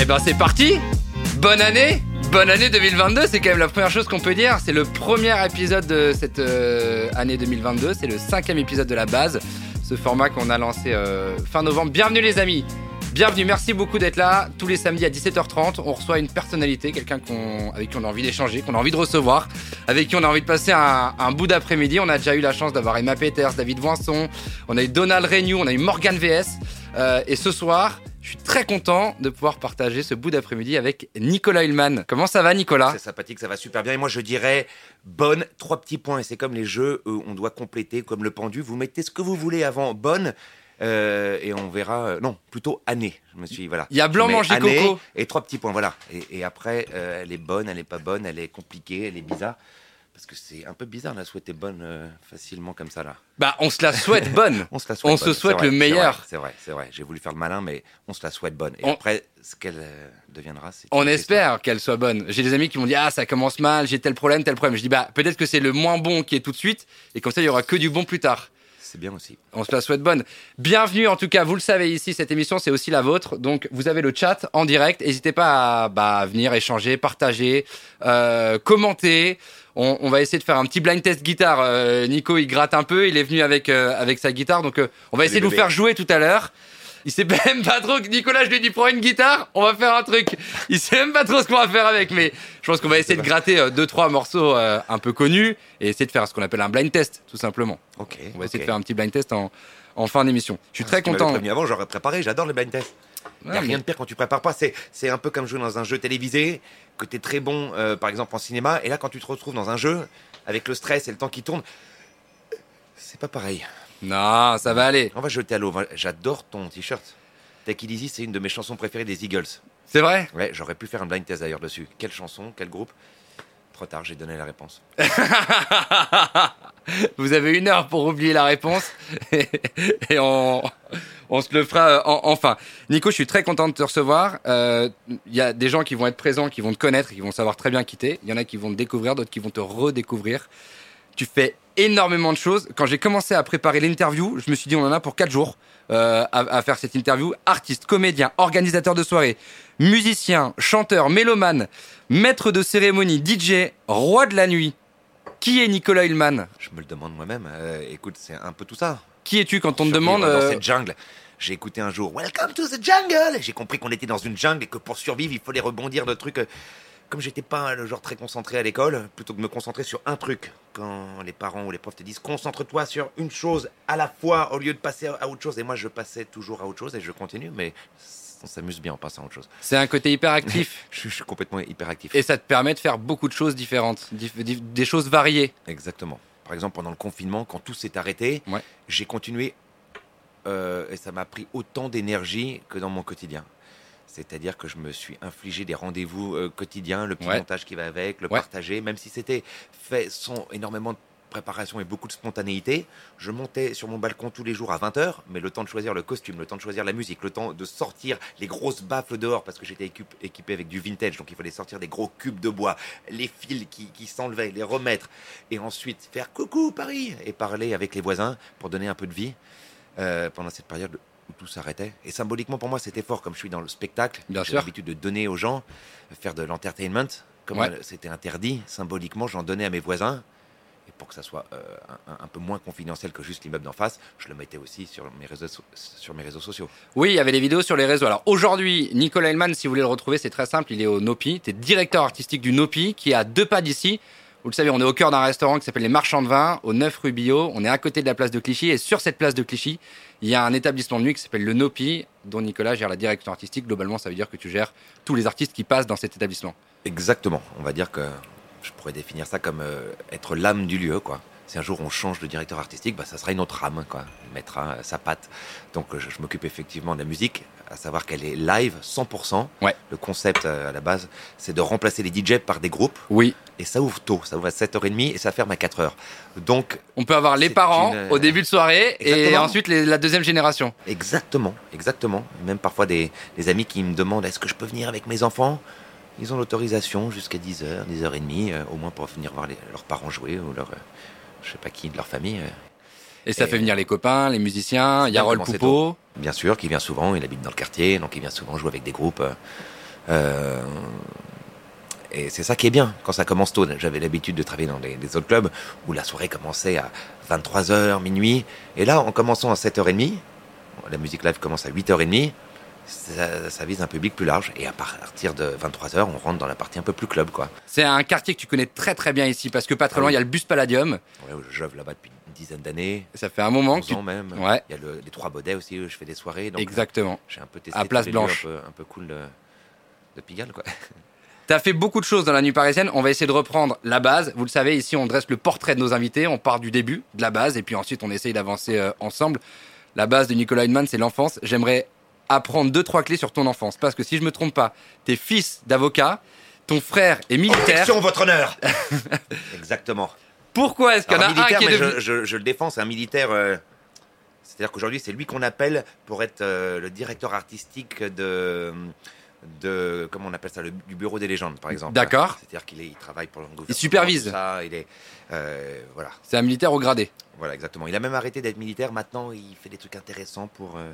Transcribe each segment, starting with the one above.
Eh ben c'est parti Bonne année Bonne année 2022, c'est quand même la première chose qu'on peut dire. C'est le premier épisode de cette euh, année 2022, c'est le cinquième épisode de la base, ce format qu'on a lancé euh, fin novembre. Bienvenue les amis Bienvenue, merci beaucoup d'être là. Tous les samedis à 17h30, on reçoit une personnalité, quelqu'un avec qui on a envie d'échanger, qu'on a envie de recevoir, avec qui on a envie de passer un, un bout d'après-midi. On a déjà eu la chance d'avoir Emma Peters, David Voinson, on a eu Donald Renew, on a eu Morgan VS. Euh, et ce soir, je suis très content de pouvoir partager ce bout d'après-midi avec Nicolas Hillman. Comment ça va, Nicolas? C'est sympathique, ça va super bien. Et moi, je dirais bonne, trois petits points. Et c'est comme les jeux où on doit compléter, comme le pendu. Vous mettez ce que vous voulez avant bonne. euh, et on verra. euh, non, plutôt année. Je me suis voilà. Il y a blanc manger coco. Et trois petits points, voilà. Et, et après, euh, elle est bonne, elle est pas bonne, elle est compliquée, elle est bizarre. Parce que c'est un peu bizarre de la souhaiter bonne euh, facilement comme ça là. Bah, on se la souhaite bonne. On se la souhaite. On se bonne, souhaite c'est vrai, le meilleur. C'est vrai, c'est vrai. J'ai voulu faire le malin, mais on se la souhaite bonne. Et On- après, ce qu'elle euh, deviendra, c'est. On espère qu'elle soit bonne. J'ai des amis qui m'ont dit ah ça commence mal, j'ai tel problème, tel problème. Je dis bah peut-être que c'est le moins bon qui est tout de suite et comme ça il y aura que du bon plus tard. C'est bien aussi. On se la souhaite bonne. Bienvenue en tout cas, vous le savez ici, cette émission c'est aussi la vôtre. Donc vous avez le chat en direct. N'hésitez pas à bah, venir échanger, partager, euh, commenter. On, on va essayer de faire un petit blind test guitare. Euh, Nico il gratte un peu, il est venu avec, euh, avec sa guitare. Donc euh, on va essayer de vous faire jouer tout à l'heure. Il sait même pas trop que Nicolas, je lui ai dit prends une guitare, on va faire un truc. Il sait même pas trop ce qu'on va faire avec, mais je pense qu'on va essayer de gratter euh, deux trois morceaux euh, un peu connus et essayer de faire ce qu'on appelle un blind test, tout simplement. Ok. On va essayer de faire un petit blind test en, en fin d'émission. Je suis très tu m'avais content. prévenu avant, j'aurais préparé. J'adore les blind tests. Il n'y a rien de pire quand tu prépares pas. C'est, c'est un peu comme jouer dans un jeu télévisé, que tu es très bon, euh, par exemple en cinéma, et là, quand tu te retrouves dans un jeu, avec le stress et le temps qui tourne, c'est pas pareil. Non, ça va aller. On va jeter à l'eau. J'adore ton t-shirt. Take It Easy, c'est une de mes chansons préférées des Eagles. C'est vrai? Ouais, j'aurais pu faire un blind test d'ailleurs dessus. Quelle chanson, quel groupe? Trop tard, j'ai donné la réponse. Vous avez une heure pour oublier la réponse et on, on se le fera euh, en- enfin. Nico, je suis très content de te recevoir. Euh, Il y a des gens qui vont être présents, qui vont te connaître, qui vont savoir très bien qui t'es. Il y en a qui vont te découvrir, d'autres qui vont te redécouvrir. Tu fais énormément de choses. Quand j'ai commencé à préparer l'interview, je me suis dit on en a pour quatre jours euh, à, à faire cette interview. Artiste, comédien, organisateur de soirée, musicien, chanteur, mélomane, maître de cérémonie, DJ, roi de la nuit. Qui est Nicolas Hillman Je me le demande moi-même. Euh, écoute, c'est un peu tout ça. Qui es-tu quand on te demande dans euh, cette jungle. J'ai écouté un jour Welcome to the jungle. J'ai compris qu'on était dans une jungle et que pour survivre, il fallait rebondir de trucs. Euh, Comme j'étais pas le genre très concentré à l'école, plutôt que de me concentrer sur un truc, quand les parents ou les profs te disent concentre-toi sur une chose à la fois au lieu de passer à autre chose. Et moi, je passais toujours à autre chose et je continue, mais on s'amuse bien en passant à autre chose. C'est un côté hyper actif Je, suis- je suis complètement hyperactif. et ça te permet de faire beaucoup de choses différentes, dif- dif- des choses variées. Exactement. Par exemple, pendant le confinement, quand tout s'est arrêté, Ouais. j'ai continué euh, et ça m'a pris autant d'énergie que dans mon quotidien. C'est-à-dire que je me suis infligé des rendez-vous euh, quotidiens, le petit Ouais. montage qui va avec, le Ouais. partager, même si c'était fait sans énormément de préparation et beaucoup de spontanéité. Je montais sur mon balcon tous les jours à 20h, mais le temps de choisir le costume, le temps de choisir la musique, le temps de sortir les grosses baffles dehors parce que j'étais équipé avec du vintage, donc il fallait sortir des gros cubes de bois, les fils qui, qui s'enlevaient, les remettre, et ensuite faire coucou Paris et parler avec les voisins pour donner un peu de vie euh, pendant cette période tout s'arrêtait. Et symboliquement pour moi c'était fort, comme je suis dans le spectacle, Bien j'ai sûr. l'habitude de donner aux gens, faire de l'entertainment, comme Ouais. c'était interdit, symboliquement j'en donnais à mes voisins. Et pour que ça soit euh, un, peu moins confidentiel que juste l'immeuble d'en face, je le mettais aussi sur mes réseaux, sur mes réseaux sociaux. Oui, il y avait des vidéos sur les réseaux. Alors aujourd'hui, Nicolas Hillman, si vous voulez le retrouver, c'est très simple. Il est au Nopi. Tu es directeur artistique du Nopi, qui est à deux pas d'ici. Vous le savez, on est au cœur d'un restaurant qui s'appelle Les Marchands de Vin, au 9 rue Billot. On est à côté de la place de Clichy. Et sur cette place de Clichy, il y a un établissement de nuit qui s'appelle le Nopi, dont Nicolas gère la direction artistique. Globalement, ça veut dire que tu gères tous les artistes qui passent dans cet établissement. Exactement. On va dire que je pourrais définir ça comme euh, être l'âme du lieu, quoi. Si un jour on change de directeur artistique, bah, ça sera une autre âme, quoi. Il mettra euh, sa patte. Donc euh, je, je m'occupe effectivement de la musique, à savoir qu'elle est live 100%. Ouais. Le concept euh, à la base, c'est de remplacer les DJ par des groupes. Oui. Et ça ouvre tôt, ça ouvre à 7h30 et ça ferme à 4h. Donc On peut avoir les parents une- au début de soirée et ensuite les- la deuxième génération. Exactement, exactement. Même parfois des, des amis qui me demandent est-ce que je peux venir avec mes enfants? Ils ont l'autorisation jusqu'à 10h, 10h30, euh, au moins pour venir voir les- leurs parents jouer ou leur, euh, je sais pas qui de leur famille. euh. Et ça Et- fait venir les copains, les musiciens, Yarol Poupeau. Bien sûr, qui vient souvent, il habite dans le quartier, donc il vient souvent jouer avec des groupes. euh, Euh, et c'est ça qui est bien quand ça commence tôt. J'avais l'habitude de travailler dans des, des, autres clubs où la soirée commençait à 23h, minuit. Et là, en commençant à 7h30, la musique live commence à 8h30, ça, ça, vise un public plus large. Et à partir de 23h, on rentre dans la partie un peu plus club. quoi. C'est un quartier que tu connais très très bien ici parce que pas très loin, il ah oui. y a le bus Palladium. Ouais, j'œuvre là-bas depuis une dizaine d'années. Ça fait un moment. tu... même. Ouais. Il y a le, les Trois Baudets aussi, où je fais des soirées. Donc Exactement. J'ai un peu testé à Place Blanche. Un peu, un peu cool de, de Pigalle. quoi. T'as fait beaucoup de choses dans la nuit parisienne. On va essayer de reprendre la base. Vous le savez, ici, on dresse le portrait de nos invités. On part du début, de la base, et puis ensuite, on essaye d'avancer euh, ensemble. La base de Nicolas Hindman, c'est l'enfance. J'aimerais apprendre deux, trois clés sur ton enfance. Parce que si je me trompe pas, t'es fils d'avocat, ton frère est militaire. Objection, votre honneur Exactement. Pourquoi est-ce qu'il y en a un qui est devenu... je, je, je, le défends, c'est un militaire. Euh, C'est-à-dire qu'aujourd'hui, c'est lui qu'on appelle pour être euh, le directeur artistique de de comment on appelle ça le, du bureau des légendes par exemple D'accord. c'est-à-dire qu'il il travaille pour le gouvernement Il supervise. ça il est euh, voilà C'est un militaire au gradé. voilà exactement il a même arrêté d'être militaire maintenant il fait des trucs intéressants pour euh,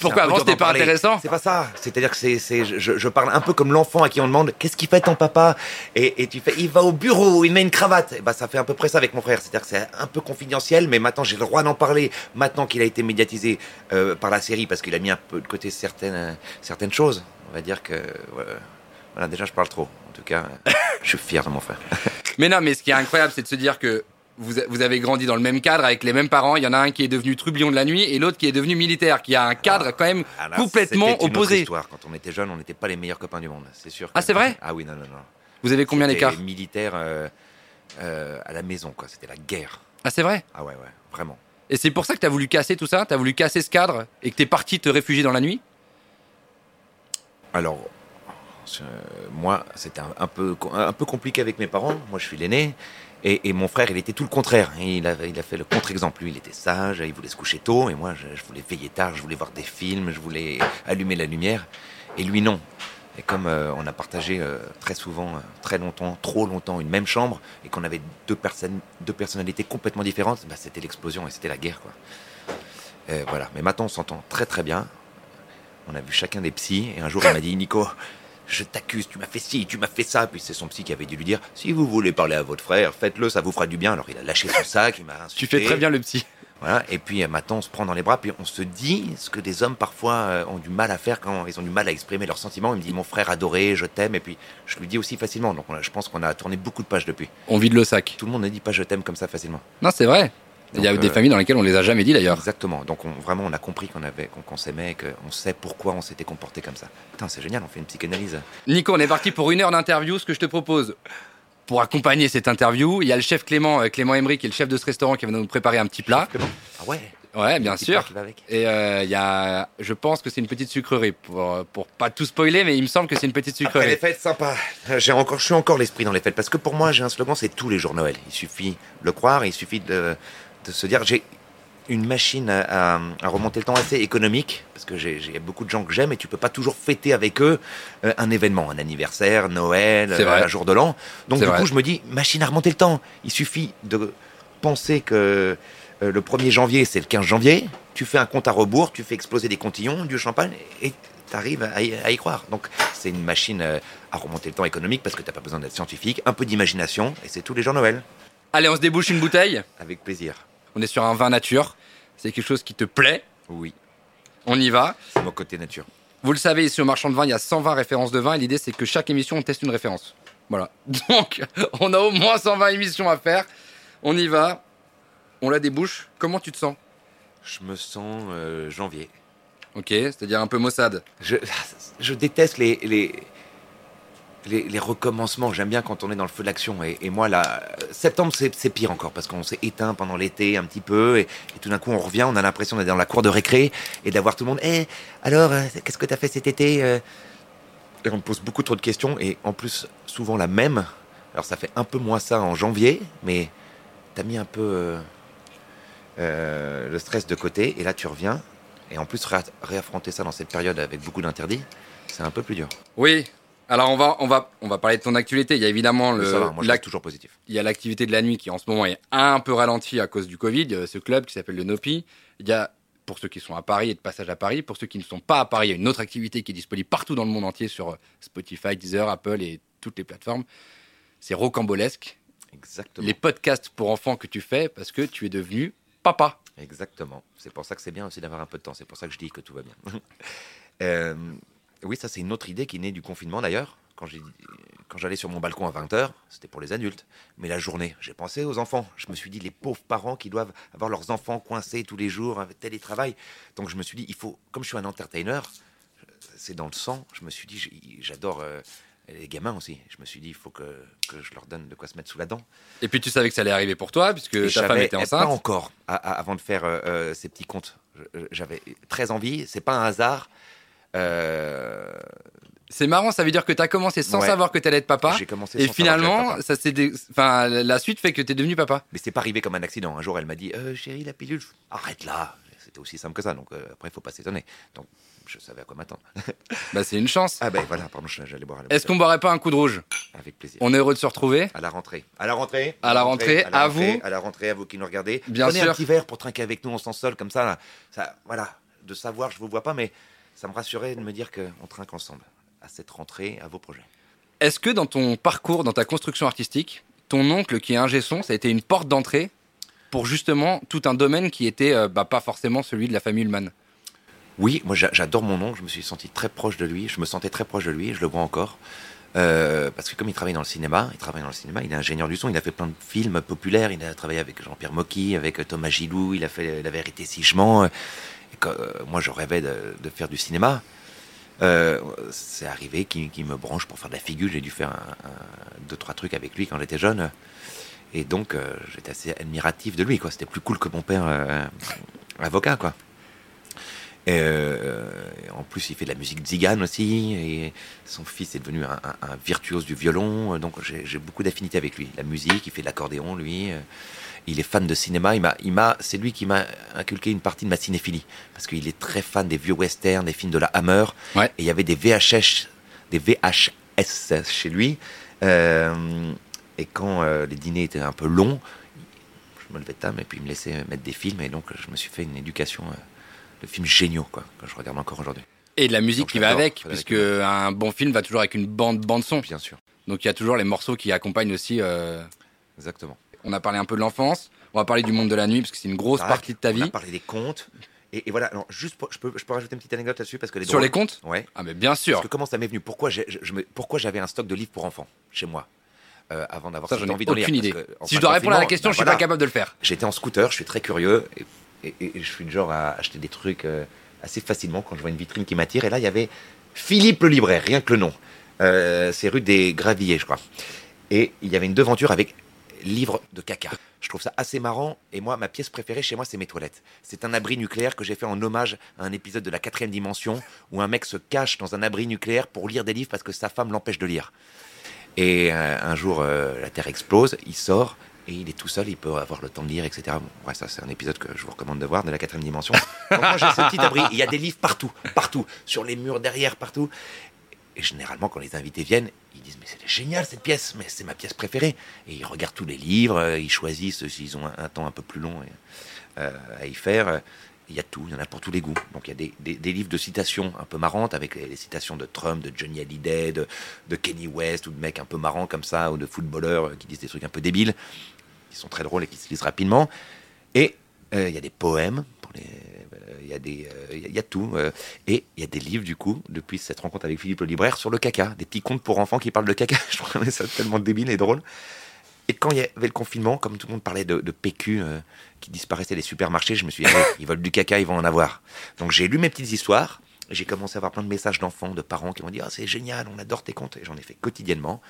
Pourquoi avant, c'était pas intéressant. C'est pas ça. C'est-à-dire que c'est c'est je, je parle un peu comme l'enfant à qui on demande qu'est-ce qu'il fait ton papa? Et, et tu fais il va au bureau il met une cravate. Et bah ça fait à peu près ça avec mon frère. C'est-à-dire que c'est un peu confidentiel mais maintenant j'ai le droit d'en parler. Maintenant qu'il a été médiatisé euh, par la série parce qu'il a mis un peu de côté certaines euh, certaines choses on va dire que ouais, voilà déjà je parle trop. En tout cas je suis fier de mon frère. Mais non, mais ce qui est incroyable, c'est de se dire que vous, vous avez grandi dans le même cadre avec les mêmes parents. Il y en a un qui est devenu trublion de la nuit et l'autre qui est devenu militaire, qui a un cadre quand même Ah complètement une autre opposé. histoire. Quand on était jeune, on n'était pas les meilleurs copains du monde, c'est sûr. Ah, c'est vrai Ah oui, non, non, non. Vous avez combien d'écart militaire euh, euh, à la maison, quoi. C'était la guerre. Ah, c'est vrai Ah ouais, ouais, vraiment. Et c'est pour ça que t'as voulu casser tout ça T'as voulu casser ce cadre et que t'es parti te réfugier dans la nuit Alors, euh, moi, c'était un, un peu, un peu compliqué avec mes parents. Moi, je suis l'aîné. Et, mon frère, il était tout le contraire. Il a, il a fait le contre-exemple. Lui, il était sage, il voulait se coucher tôt. Et moi, je, voulais veiller tard, je voulais voir des films, je voulais allumer la lumière. Et lui, non. Et comme euh, on a partagé euh, très souvent, euh, très longtemps, trop longtemps, une même chambre, et qu'on avait deux, personnes, deux personnalités complètement différentes, bah, c'était l'explosion et c'était la guerre. Quoi. Voilà. Mais maintenant, on s'entend très très bien. On a vu chacun des psys, et un jour, il m'a dit Nico, je t'accuse, tu m'as fait ci, tu m'as fait ça. Puis c'est son psy qui avait dû lui dire si vous voulez parler à votre frère, faites-le, ça vous fera du bien. Alors il a lâché son sac, il m'a Tu insulté. fais très bien le psy. Voilà. Et puis euh, maintenant, on se prend dans les bras, puis on se dit ce que des hommes parfois euh, ont du mal à faire quand ils ont du mal à exprimer leurs sentiments. Il me dit mon frère adoré, je t'aime, et puis je lui dis aussi facilement. Donc on a- je pense qu'on a tourné beaucoup de pages depuis. On vide le sac. Tout le monde ne dit pas je t'aime comme ça facilement. Non, c'est vrai. Il y a Donc, des euh, familles dans lesquelles on les a jamais dit d'ailleurs. Exactement. Donc on, vraiment, on a compris qu'on avait, qu'on s'aimait, et qu'on sait pourquoi on s'était comporté comme ça. Putain, c'est génial, on fait une psychanalyse. Nico, on est parti pour une heure d'interview. Ce que je te propose pour accompagner cette interview, il y a le chef Clément, euh, Clément Emery, qui est le chef de ce restaurant, qui va nous préparer un petit plat. Ah ouais. Ouais, bien sûr. Et euh, il y a, je pense que c'est une petite sucrerie pour pour pas tout spoiler, mais il me semble que c'est une petite Après les sucrerie. fêtes, sympa. J'ai encore, je suis encore l'esprit dans les fêtes parce que pour moi, j'ai un slogan, c'est tous les jours Noël. Il suffit de le croire, il suffit de, de se dire, j'ai une machine à, à- à remonter le temps assez économique parce que j'ai beaucoup de gens que j'aime et tu peux pas toujours fêter avec eux euh, un événement, un anniversaire, Noël, un jour de l'an. Donc du vrai. coup, je me dis, machine à remonter le temps. Il suffit de penser que euh, le 1er janvier, c'est le 15 janvier. Tu fais un compte à rebours, tu fais exploser des cantillons, du champagne et tu arrives à, y- à y croire. Donc c'est une machine euh, à remonter le temps économique parce que t'as pas besoin d'être scientifique, un peu d'imagination et c'est tous les jours Noël. Allez, on se débouche une bouteille. Avec plaisir. On est sur un vin nature. C'est quelque chose qui te plaît. Oui, On y va. c'est mon côté nature. Vous le savez, ici au marchand de vin, il y a 120 références de vin et l'idée c'est que chaque émission on teste une référence. Voilà. Donc, on a au moins 120 émissions à faire. On y va. On la débouche. Comment tu te sens? Je me sens euh, janvier. Ok, c'est-à-dire un peu maussade. Je, je déteste les, les, les, recommencements. J'aime bien quand on est dans le feu de l'action. Et, moi, là, septembre, c'est pire encore parce qu'on s'est éteint pendant l'été un petit peu. Et, tout d'un coup, on revient, on a l'impression d'être dans la cour de récré et d'avoir tout le monde. Eh, alors, euh, qu'est-ce que t'as fait cet été euh? Et on me pose beaucoup trop de questions. Et en plus, souvent la même. Alors, ça fait un peu moins ça en janvier, mais t'as mis un peu euh, le stress de côté. Et là, tu reviens. Et en plus, ré- réaffronter ça dans cette période avec beaucoup d'interdits, c'est un peu plus dur. Oui. Alors on va, on va, on va parler de ton actualité. Il y a évidemment le, ça va, moi je l'ac- suis toujours positif. il y a l'activité de la nuit qui en ce moment est un peu ralentie à cause du Covid. Il y a ce club qui s'appelle le Nopi. Il y a pour ceux qui sont à Paris et de passage à Paris. Pour ceux qui ne sont pas à Paris, il y a une autre activité qui est disponible partout dans le monde entier sur Spotify, Deezer, Apple et toutes les plateformes. C'est Rocambolesque. Exactement. Les podcasts pour enfants que tu fais parce que tu es devenu papa. Exactement. C'est pour ça que c'est bien aussi d'avoir un peu de temps. C'est pour ça que je dis que tout va bien. Euh, oui, ça c'est une autre idée qui est née du confinement d'ailleurs. Quand j'ai quand j'allais sur mon balcon à 20h, c'était pour les adultes. Mais la journée, j'ai pensé aux enfants. Je me suis dit, les pauvres parents qui doivent avoir leurs enfants coincés tous les jours avec télétravail. Donc je me suis dit, il faut, comme je suis un entertainer, c'est dans le sang. Je me suis dit, j'adore euh, les gamins aussi. Je me suis dit, il faut que, que, je leur donne de quoi se mettre sous la dent. Et puis tu savais que ça allait arriver pour toi, puisque ta femme était enceinte. Pas encore, avant de faire euh, euh, ces petits comptes. J'avais très envie. C'est pas un hasard. Euh, c'est marrant, ça veut dire que tu as commencé sans savoir que tu allais être papa. J'ai commencé Et finalement, ça enfin, la suite fait que tu es devenu papa. Mais c'est pas arrivé comme un accident. Un jour, elle m'a dit euh, Chérie, la pilule, arrête là. C'était aussi simple que ça. Donc euh, après, il faut pas s'étonner. Donc je savais à quoi m'attendre. bah, c'est une chance. Ah ben voilà, pardon, j'allais boire. Est-ce qu'on boirait pas un coup de rouge? Avec plaisir. On est heureux de se retrouver. À la rentrée. À la rentrée. À la rentrée. À, vous. À la rentrée, à vous qui nous regardez. Bien Prenez sûr. un petit verre pour trinquer avec nous, on s'en sol comme ça, ça. Voilà, de savoir, je vous vois pas, mais ça me rassurait de me dire qu'on trinque ensemble à cette rentrée, à vos projets. Est-ce que dans ton parcours, dans ta construction artistique, ton oncle qui est ingé son, ça a été une porte d'entrée pour justement tout un domaine qui était euh, bah, pas forcément celui de la famille Ullmann? Oui, moi j'adore mon oncle, je me suis senti très proche de lui, je me sentais très proche de lui, je le vois encore. Euh, parce que comme il travaille dans le cinéma, il travaille dans le cinéma, il est ingénieur du son, il a fait plein de films populaires, il a travaillé avec Jean-Pierre Mocky, avec Thomas Gilou, il a fait La vérité si je Euh, moi, je rêvais de, faire du cinéma. Euh, c'est arrivé qu'il me branche pour faire de la figure. J'ai dû faire un, deux, trois trucs avec lui quand j'étais jeune. Et donc, euh, j'étais assez admiratif de lui. C'était plus cool que mon père avocat. Quoi. Et, en plus, il fait de la musique zigane aussi. Et son fils est devenu un, un virtuose du violon. Donc, j'ai beaucoup d'affinité avec lui. La musique, il fait de l'accordéon, lui il est fan de cinéma. Il m'a, c'est lui qui m'a inculqué une partie de ma cinéphilie parce qu'il est très fan des vieux westerns, des films de la Hammer. Et il y avait des VHS, des VHS chez lui. Euh, et quand euh, les dîners étaient un peu longs, je me levais table et puis il me laissait mettre des films. Et donc je me suis fait une éducation euh, de films géniaux quoi, que je regarde encore aujourd'hui. Et de la musique qui va avec, puisque un bon film va toujours avec une bande bande son. Bien sûr. Donc il y a toujours les morceaux qui accompagnent aussi. Exactement. On a parlé un peu de l'enfance. On va parler du monde de la nuit parce que c'est une grosse partie de ta vie. On a parlé des contes. Et, voilà, alors juste je, peux, je peux rajouter une petite anecdote là-dessus parce que les Sur les contes? Ouais. Ah mais bien sûr. Parce que comment ça m'est venu? Pourquoi j'avais un stock de livres pour enfants chez moi euh, avant d'avoir cette envie de lire? aucune idée. si je dois répondre à la question, je je suis pas capable de le faire. J'étais en scooter, je suis très curieux et, je suis le genre à acheter des trucs euh, assez facilement quand je vois une vitrine qui m'attire. Et là, il y avait Philippe le libraire, rien que le nom. Euh, c'est rue des Gravilliers, je crois. Et il y avait une devanture avec livre de caca. Je trouve ça assez marrant. Et moi, ma pièce préférée chez moi, c'est mes toilettes. C'est un abri nucléaire que j'ai fait en hommage à un épisode de la quatrième dimension où un mec se cache dans un abri nucléaire pour lire des livres parce que sa femme l'empêche de lire. Et euh, un jour, la Terre explose, il sort et il est tout seul, il peut avoir le temps de lire, etc. Ouais, ça, c'est un épisode que je vous recommande de voir de la quatrième dimension. Donc, moi, j'ai ce petit abri. Il y a des livres partout, partout, sur les murs derrière, partout. Et généralement, quand les invités viennent, ils disent Mais c'est génial cette pièce, mais c'est ma pièce préférée. Et ils regardent tous les livres, euh, ils choisissent s'ils ont un, temps un peu plus long euh, à y faire. Il y a tout, il y en a pour tous les goûts. Donc il y a des, livres de citations un peu marrantes, avec les, citations de Trump, de Johnny Hallyday, de, Kenny West, ou de mecs un peu marrants comme ça, ou de footballeurs euh, qui disent des trucs un peu débiles, qui sont très drôles et qui se lisent rapidement. Et il y a des poèmes les il y a des, il y, a tout. et il y a des livres, du coup, depuis cette rencontre avec Philippe le libraire, sur le caca. Des petits contes pour enfants qui parlent de caca. Je trouvais ça tellement débile et drôle. Et quand il y avait le confinement, comme tout le monde parlait de, PQ qui disparaissait des supermarchés, je me suis dit, ils veulent du caca, ils vont en avoir. Donc j'ai lu mes petites histoires. J'ai commencé à avoir plein de messages d'enfants, de parents qui m'ont dit ah, c'est génial, on adore tes contes. Et j'en ai fait quotidiennement.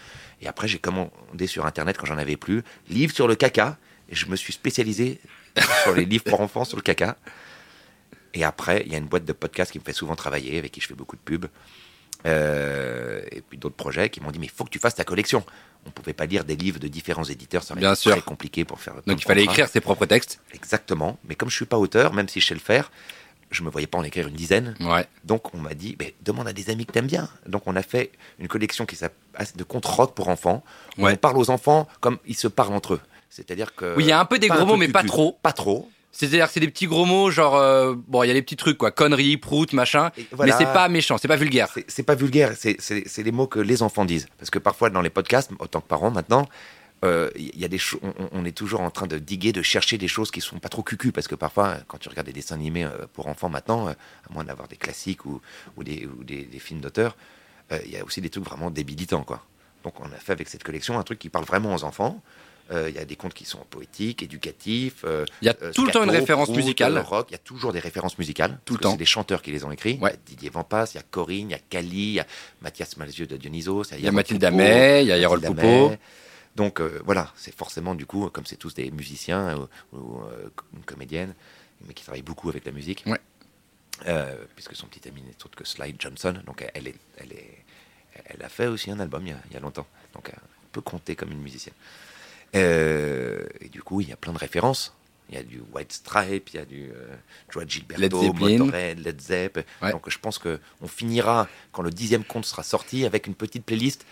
Et après, j'ai commandé sur Internet, quand j'en avais plus, livres sur le caca. Et je me suis spécialisé sur les livres pour enfants sur le caca. Et après, il y a une boîte de podcast qui me fait souvent travailler, avec qui je fais beaucoup de pubs. Euh, et puis d'autres projets qui m'ont dit mais il faut que tu fasses ta collection. On ne pouvait pas lire des livres de différents éditeurs, ça aurait très compliqué pour faire. Donc il fallait écrire ses propres textes. Exactement. Mais comme je suis pas auteur, même si je sais le faire, je me voyais pas en écrire une dizaine. Ouais. Donc on m'a dit demande à des amis que tu aimes bien. Donc on a fait une collection qui s'appelle de contes rock pour enfants. Ouais. On parle aux enfants comme ils se parlent entre eux. C'est-à-dire que. Oui, il y a un peu des gros mots, mais pas trop. Pas trop C'est-à-dire que c'est des petits gros mots, genre, euh, bon, il y a des petits trucs, quoi, conneries, prout, machin, voilà. mais c'est pas méchant, c'est pas vulgaire. C'est- pas vulgaire, c'est- les mots que les enfants disent. Parce que parfois, dans les podcasts, autant que parents maintenant, euh, il y a des on, on- est toujours en train de diguer, de chercher des choses qui sont pas trop cucu. Parce que parfois, quand tu regardes des dessins animés euh, pour enfants maintenant, euh, à moins d'avoir des classiques ou, ou des, ou des- des films d'auteur, euh, il y a aussi des trucs vraiment débilitants, quoi. Donc, on a fait avec cette collection un truc qui parle vraiment aux enfants. Euh, Il y a des contes qui sont poétiques, éducatifs. euh, Il y a euh, tout le temps une référence musicale. euh, rock. Il y a toujours des références musicales. Tout le temps. C'est des chanteurs qui les ont écrits. Ouais. Il y a Didier Vampas, il y a Corinne, il y a Cali, il y a Mathias Malzieu de Dionysos. Il y a Mathilde Amet, il y a Yarol Poupeau. Donc euh, voilà, c'est forcément du coup, comme c'est tous des musiciens ou, ou, euh, une comédienne, mais qui travaillent beaucoup avec la musique. Ouais. Euh, puisque son petit ami n'est autre que Slide Johnson. Donc elle est, elle est, elle a fait aussi un album il y a, il y a longtemps. Donc elle peut compter comme une musicienne. Euh, et du coup, il y a plein de références. Il y a du White Stripe, il y a du euh, Joe Gilberto, Led. Motorhead, Led Zepp. Ouais. Donc je pense que on finira quand le dixième compte sera sorti avec une petite playlist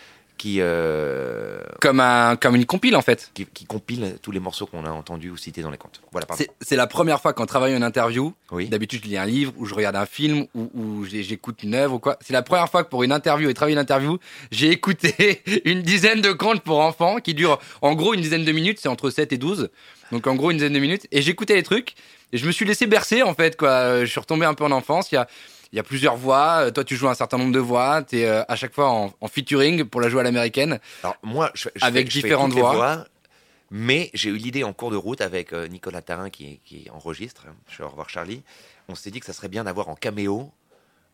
qui euh, Comme, un, comme une compile, en fait. qui, qui compile tous les morceaux qu'on a entendus ou cités dans les comptes. Voilà. C'est la première fois qu'en travaillant une interview, Oui. d'habitude je lis un livre ou je regarde un film ou, ou j'écoute une œuvre ou quoi. C'est la première fois que pour une interview et travailler une interview, j'ai écouté une dizaine de contes pour enfants qui durent en gros une dizaine de minutes, c'est entre 7 et 12. Donc en gros une dizaine de minutes. Et j'écoutais les trucs et je me suis laissé bercer en fait quoi. Je suis retombé un peu en enfance. Il y a, il y a plusieurs voix. Euh, Toi tu joues un certain nombre de voix. T'es euh, à chaque fois en, en featuring pour la jouer à l'américaine. Alors moi, je, je Avec fais, je fais différentes voix. mais j'ai eu l'idée en cours de route avec euh, Nicolas Tarin qui, qui enregistre. Je vais au revoir Charlie. On s'est dit que ça serait bien d'avoir en caméo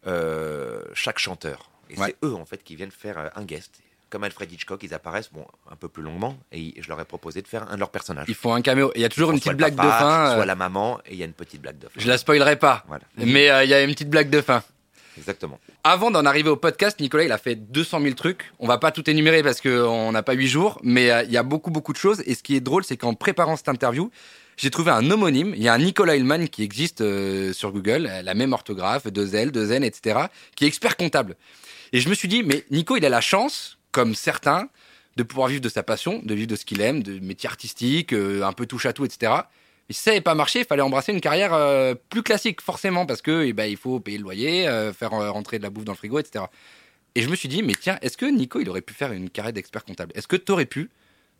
euh, chaque chanteur. Et Ouais. c'est eux en fait qui viennent faire un guest. Comme Alfred Hitchcock, ils apparaissent bon un peu plus longuement et je leur ai proposé de faire un de leurs personnages. Ils font un caméo. Il y a toujours une petite blague papa, de fin. soit euh, la maman et il y a une petite blague de fin. Je la spoilerai pas. Voilà. Mais euh, il y a une petite blague de fin. Exactement. Avant d'en arriver au podcast, Nicolas, il a fait 200 000 trucs. On va pas tout énumérer parce qu'on n'a pas 8 jours, mais euh, il y a beaucoup, beaucoup de choses. Et ce qui est drôle, c'est qu'en préparant cette interview, j'ai trouvé un homonyme. Il y a un Nicolas Hillman qui existe sur Google, la même orthographe, deux L, deux N, etc., qui est expert comptable. Et je me suis dit, mais Nico, il a la chance, comme certains, de pouvoir vivre de sa passion, de vivre de ce qu'il aime, de métier artistique, euh, un peu touche à tout, etc. Mais si ça n'avait pas marché, il fallait embrasser une carrière euh, plus classique, forcément, parce que eh ben, il faut payer le loyer, euh, faire rentrer de la bouffe dans le frigo, etc. Et je me suis dit, mais tiens, est-ce que Nico, il aurait pu faire une carrière d'expert comptable? Est-ce que tu aurais pu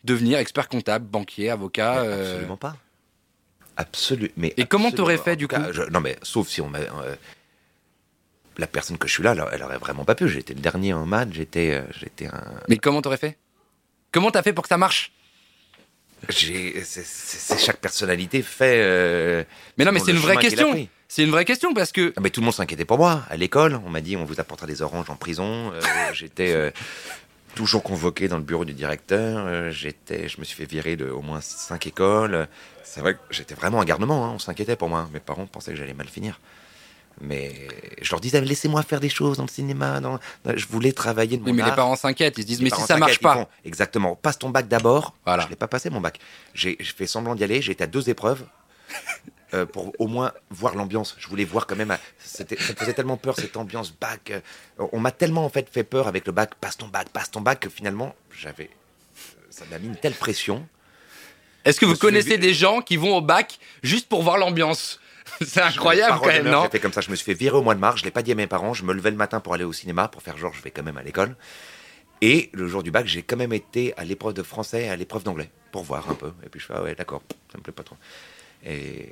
devenir expert comptable, banquier, avocat Absolument pas. Absolument. Mais Et comment t'aurais fait, du tout cas, coup? je- Non, mais sauf si on m'a. La personne que je suis là, elle, aurait vraiment pas pu. J'étais le dernier en maths, j'étais, euh, j'étais un. Mais comment t'aurais fait? Comment t'as fait pour que ça marche? C'est, chaque personnalité fait. euh, Mais non, mais c'est une vraie question. C'est une vraie question parce que Ah, mais tout le monde s'inquiétait pour moi à l'école. On m'a dit on vous apportera des oranges en prison. Euh, j'étais euh, toujours convoqué dans le bureau du directeur. J'étais, je me suis fait virer de au moins cinq écoles. C'est vrai que j'étais vraiment un garnement. hein. On s'inquiétait pour moi. Mes parents pensaient que j'allais mal finir. Mais je leur disais laissez-moi faire des choses dans le cinéma. Dans... Je voulais travailler de mon oui, mais les parents s'inquiètent, ils se disent Les mais si ça marche pas. font, exactement. Passe ton bac d'abord. Voilà. Je l'ai pas passé mon bac. J'ai j'ai fait semblant d'y aller. J'étais à deux épreuves. euh, pour au moins voir l'ambiance. Je voulais voir quand même. euh, C'était, ça me faisait tellement peur cette ambiance bac. euh, On m'a tellement en fait fait peur avec le bac. Passe ton bac, passe ton bac que finalement j'avais. Ça m'a mis une telle pression. Est-ce que vous connaissez des gens qui vont au bac juste pour voir l'ambiance? C'est incroyable quand même, non J'ai fait comme ça. Je me suis fait virer au mois de mars. Je l'ai pas dit à mes parents. Je me levais le matin pour aller au cinéma pour faire genre je vais quand même à l'école. Et le jour du bac, j'ai quand même été à l'épreuve de français et à l'épreuve d'anglais pour voir un peu. Et puis je fais ah ouais d'accord, ça me plaît pas trop. Et,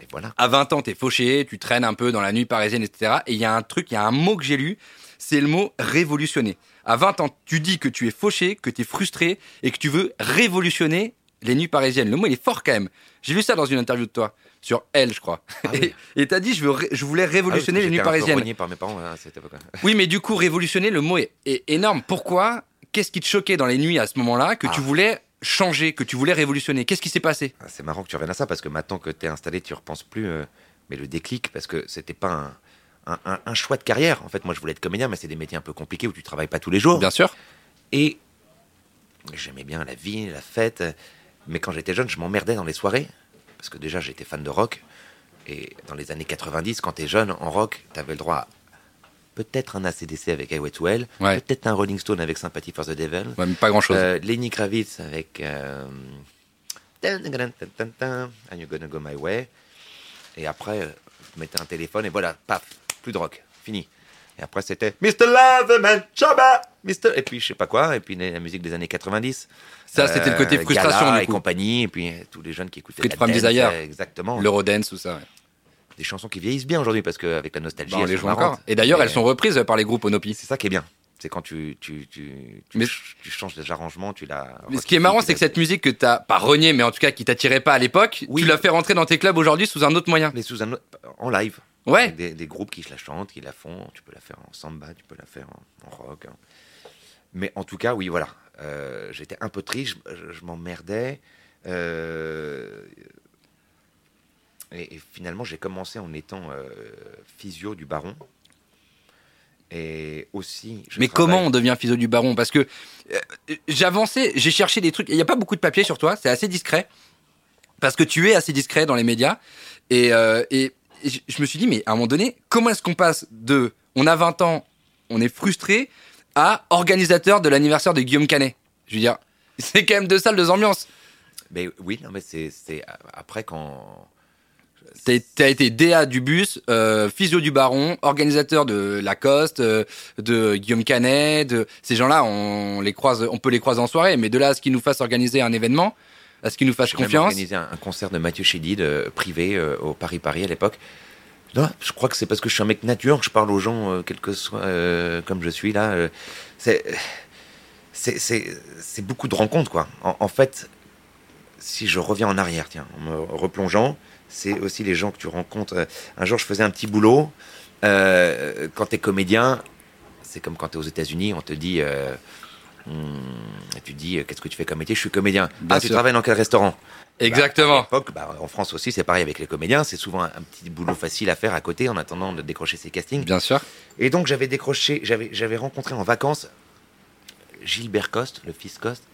et voilà. À 20 ans, t'es fauché, tu traînes un peu dans la nuit parisienne, etc. Et il y a un truc, il y a un mot que j'ai lu, c'est le mot révolutionner. À 20 ans, tu dis que tu es fauché, que tu es frustré et que tu veux révolutionner les nuits parisiennes. Le mot, il est fort quand même. J'ai lu ça dans une interview de toi, sur Elle, je crois. Ah oui. Et t'as dit, je, veux ré- je voulais révolutionner Ah oui, les nuits parisiennes. par mes parents. hein, c'était pas quoi. Oui, mais du coup, révolutionner, le mot est, est énorme. Pourquoi? Qu'est-ce qui te choquait dans les nuits à ce moment-là que tu Ah. voulais changer, que tu voulais révolutionner? Qu'est-ce qui s'est passé? C'est marrant que tu reviennes à ça parce que maintenant que tu es installé, tu repenses plus. euh, mais le déclic, parce que c'était pas un, un- un- un choix de carrière. En fait, moi, je voulais être comédien, mais c'est des métiers un peu compliqués où tu travailles pas tous les jours. Bien sûr. Et j'aimais bien la vie, la fête. Mais quand j'étais jeune, je m'emmerdais dans les soirées. Parce que déjà, j'étais fan de rock. Et dans les années 90, quand t'es jeune, en rock, t'avais le droit à peut-être un ACDC avec I Wait to Hell, Ouais. peut-être un Rolling Stone avec Sympathy for the Devil, Ouais, mais pas grand-chose. euh, Lenny Kravitz avec euh, And you're gonna go my way. Et après, euh, je mettais un téléphone et voilà, paf, plus de rock, fini. Et après, c'était Mr. Loverman, Chaba, Mr. Et puis, je sais pas quoi, et puis la musique des années 90. Ça, c'était le côté Euh, frustration, Gala du et coup. compagnie, et puis tous les jeunes qui écoutaient Fruit la dance, Exactement. L'Eurodance, tout ça. ouais. Des chansons qui vieillissent bien aujourd'hui parce qu'avec la nostalgie, Bah, on les joue encore. Et d'ailleurs, elles sont reprises par les groupes Onopi. C'est ça qui est bien. C'est quand tu, tu, tu, tu, Mais- tu changes les arrangements, tu la. Mais ce qui est marrant, c'est que cette musique que t'as pas reniée, mais en tout cas qui t'attirait pas à l'époque, Oui. tu l'as fait rentrer dans tes clubs aujourd'hui sous un autre moyen. Mais sous un autre- en live. Ouais. Des, des groupes qui la chantent, qui la font. Tu peux la faire en samba, tu peux la faire en, en rock. hein. Mais en tout cas, oui, voilà. Euh, J'étais un peu triste, je, je- je m'emmerdais. Euh, et, et finalement, j'ai commencé en étant euh, physio du baron. Et aussi. je Mais travaille- comment on devient physio du baron? Parce que euh, j'ai cherché des trucs. Il n'y a pas beaucoup de papier sur toi, c'est assez discret. Parce que tu es assez discret dans les médias. Et, et je je me suis dit, mais à un moment donné, comment est-ce qu'on passe de on a 20 ans, on est frustré, à organisateur de l'anniversaire de Guillaume Canet? Je veux dire, c'est quand même deux salles, deux ambiances. Mais oui, non, mais c'est après quand. T'as t'as été DA du bus, euh, physio du baron, organisateur de Lacoste, euh, de Guillaume Canet, de ces gens-là, on les croise, on peut les croiser en soirée, mais de là à ce qu'ils nous fassent organiser un événement, à ce qu'ils nous fassent confiance. organisé un, un concert de Mathieu Chédid euh, privé euh, au Paris Paris à l'époque. Non, je crois que c'est parce que je suis un mec nature que je parle aux gens, euh, quel que soit comme je suis là. c'est c'est beaucoup de rencontres quoi. En, en fait, si je reviens en arrière, tiens, en me replongeant, c'est aussi les gens que tu rencontres. Un jour, je faisais un petit boulot. Quand tu es comédien, c'est comme quand tu es aux États-Unis, on te dit. Euh, hum, tu dis, euh, qu'est-ce que tu fais comme métier? Je suis comédien. Bien ah, tu travailles dans quel restaurant? Exactement. à l'époque, bah, en France aussi, c'est pareil avec les comédiens. C'est souvent un, un petit boulot facile à faire à côté en attendant de décrocher ses castings. Bien sûr. Et donc, j'avais décroché, j'avais, j'avais rencontré en vacances Gilbert Coste, le fils Coste,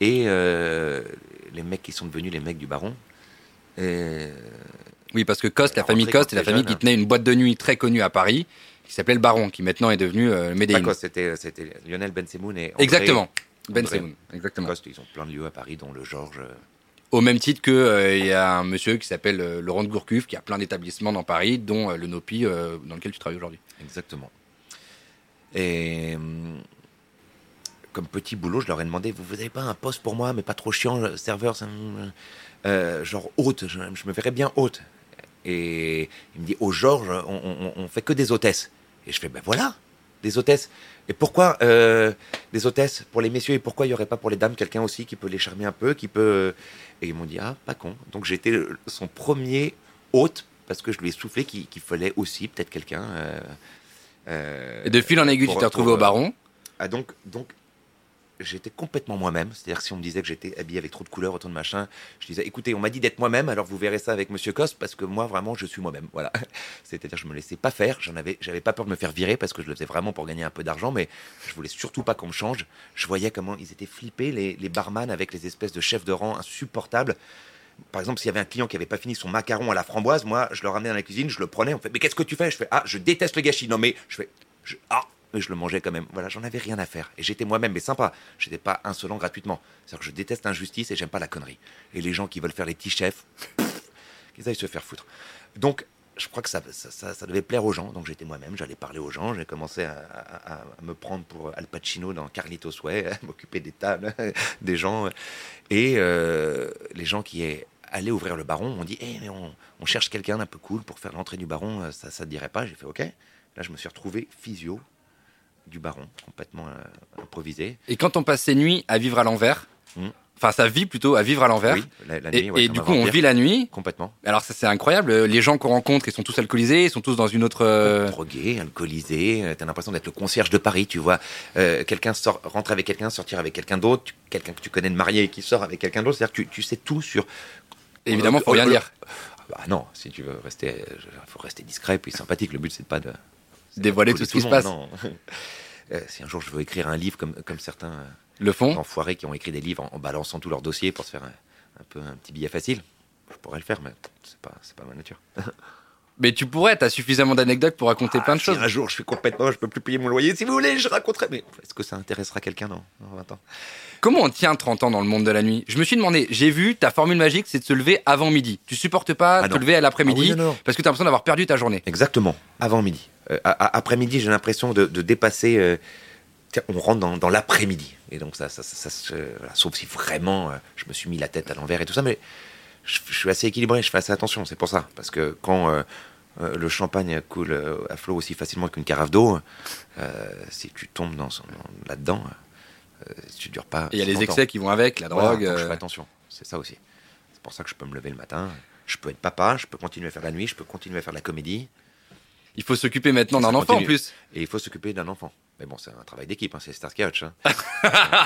et euh, les mecs qui sont devenus les mecs du baron. Et, Oui, parce que Coste, la famille Coste, est la famille qui tenait une boîte de nuit très connue à Paris, qui s'appelait le Baron, qui maintenant est devenu euh. Coste, c'était, Lionel Bensemoun et André Exactement. Ben André. Semoun, exactement. Ils ont plein de lieux à Paris, dont le Georges. euh, Au même titre que euh, y a un monsieur qui s'appelle euh, Laurent de Gourcuff, qui a plein d'établissements dans Paris, dont euh, le Nopi, dans lequel tu travailles aujourd'hui. Exactement. Et hum, comme petit boulot, je leur ai demandé, vous n'avez pas un poste pour moi, mais pas trop chiant, serveur, genre hôte, je, je me verrais bien hôte. Et il me dit, au Georges, on, on, on fait que des hôtesses. Et je fais, ben voilà, des hôtesses. Et pourquoi euh, des hôtesses pour les messieurs et pourquoi il n'y aurait pas pour les dames quelqu'un aussi qui peut les charmer un peu, qui peut... Et ils m'ont dit, ah, pas con. Donc j'étais son premier hôte parce que je lui ai soufflé qu'il fallait aussi peut-être quelqu'un... euh, euh, Et de fil en aiguille, pour- tu t'es retrouvé pour, au Baron. ah, donc, donc j'étais complètement moi-même. C'est-à-dire si on me disait que j'étais habillé avec trop de couleurs, autant de machin, je disais, écoutez, on m'a dit d'être moi-même, alors vous verrez ça avec Monsieur Coste, parce que moi, vraiment, je suis moi-même. Voilà. C'est-à-dire, je me laissais pas faire. J'en avais, j'avais pas peur de me faire virer parce que je le faisais vraiment pour gagner un peu d'argent, mais je voulais surtout pas qu'on me change. Je voyais comment ils étaient flippés, les, les barman avec les espèces de chefs de rang insupportables. Par exemple, s'il y avait un client qui avait pas fini son macaron à la framboise, moi, je le ramenais dans la cuisine, je le prenais, on fait, mais qu'est-ce que tu fais? Je fais, ah, je déteste le gâchis. Non, mais je fais, je- ah, mais je le mangeais quand même. Voilà, j'en avais rien à faire. Et j'étais moi-même, mais sympa. J'étais pas insolent gratuitement. C'est-à-dire que je déteste l'injustice et j'aime pas la connerie. Et les gens qui veulent faire les petits chefs, qu'ils aillent se faire foutre. Donc, je crois que ça, ça, devait plaire aux gens. Donc, j'étais moi-même, j'allais parler aux gens. J'ai commencé à, me prendre pour Al Pacino dans Carlitos Way, à m'occuper des tables, des gens. Et euh, les gens qui est allaient ouvrir le baron ont dit Eh, mais on, on cherche quelqu'un d'un peu cool pour faire l'entrée du baron, euh, ça ne dirait pas? J'ai fait OK. Là, je me suis retrouvé physio du baron, complètement euh, improvisé. Et quand on passe ses nuits à vivre à l'envers, Hmm. enfin sa vie plutôt à vivre à l'envers, Oui, la, la et, ouais, du coup on vit la nuit. Complètement. Alors ça c'est incroyable, les gens qu'on rencontre ils sont tous alcoolisés, ils sont tous dans une autre... euh, Drogué, alcoolisé, euh, t'as l'impression d'être le concierge de Paris, tu vois. Euh, quelqu'un sort, rentre avec quelqu'un, sortir avec quelqu'un d'autre, quelqu'un que tu connais de marié et qui sort avec quelqu'un d'autre, c'est-à-dire que tu, tu sais tout sur. Évidemment faut rien dire, Bah non, si tu veux rester, faut rester discret puis sympathique. Le but c'est pas de Dévoiler tout ce qui se non. Euh, si un jour je veux écrire un livre comme, comme certains euh, le fond. enfoirés qui ont écrit des livres en, en balançant tous leurs dossiers pour se faire un, un peu un petit billet facile, je pourrais le faire, mais c'est pas, c'est pas ma nature. Mais tu pourrais, t'as suffisamment d'anecdotes pour raconter plein de Si choses. Un jour, je suis complètement, je peux plus payer mon loyer. Si vous voulez, je raconterai. Mais est-ce que ça intéressera quelqu'un dans, dans 20 ans? Comment on tient 30 ans dans le monde de la nuit? Je me suis demandé, j'ai vu, ta formule magique, c'est de se lever avant midi. Tu supportes pas Ah te lever à l'après-midi Ah oui, parce que t'as l'impression d'avoir perdu ta journée. Exactement, avant midi. Euh, après-midi, j'ai l'impression de, de dépasser. euh, tiens, on rentre dans, dans l'après-midi. Et donc, ça, ça, ça, ça se- voilà, sauf si vraiment euh, je me suis mis la tête à l'envers et tout ça. Mais je, je suis assez équilibré, je fais assez attention. C'est pour ça. Parce que quand euh, le champagne coule à flot aussi facilement qu'une carafe d'eau, euh, si tu tombes dans, là-dedans, euh, tu dures pas. Et il y a les excès qui vont avec, la Voilà, drogue. donc je fais attention. C'est ça aussi. C'est pour ça que je peux me lever le matin. Je peux être papa, je peux continuer à faire la nuit, je peux continuer à faire la comédie. Il faut s'occuper maintenant d'un enfant en plus. Et il faut s'occuper d'un enfant. Mais bon, c'est un travail d'équipe, hein, c'est Starsky Hutch. Hein.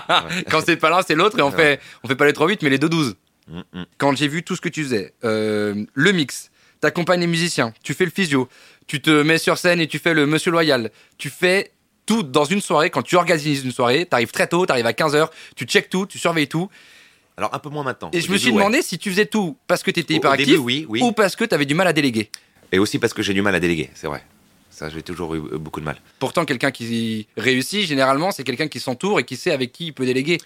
Ouais. Quand c'est pas l'un, c'est l'autre et on Ouais. fait, on fait pas les 3-8 mais les 2-12. Mm, mm. Quand j'ai vu tout ce que tu faisais, euh, le mix, t'accompagnes les musiciens, tu fais le physio, tu te mets sur scène et tu fais le monsieur loyal, tu fais tout dans une soirée. Quand tu organises une soirée, t'arrives très tôt, t'arrives à 15h, tu checkes tout, tu surveilles tout. Alors un peu moins maintenant. Et je me suis ouais. demandé si tu faisais tout parce que t'étais hyperactif début, oui, oui. ou parce que t'avais du mal à déléguer. Et aussi parce que j'ai du mal à déléguer, c'est vrai. Ça, j'ai toujours eu euh, beaucoup de mal. Pourtant, quelqu'un qui réussit, généralement, c'est quelqu'un qui s'entoure et qui sait avec qui il peut déléguer.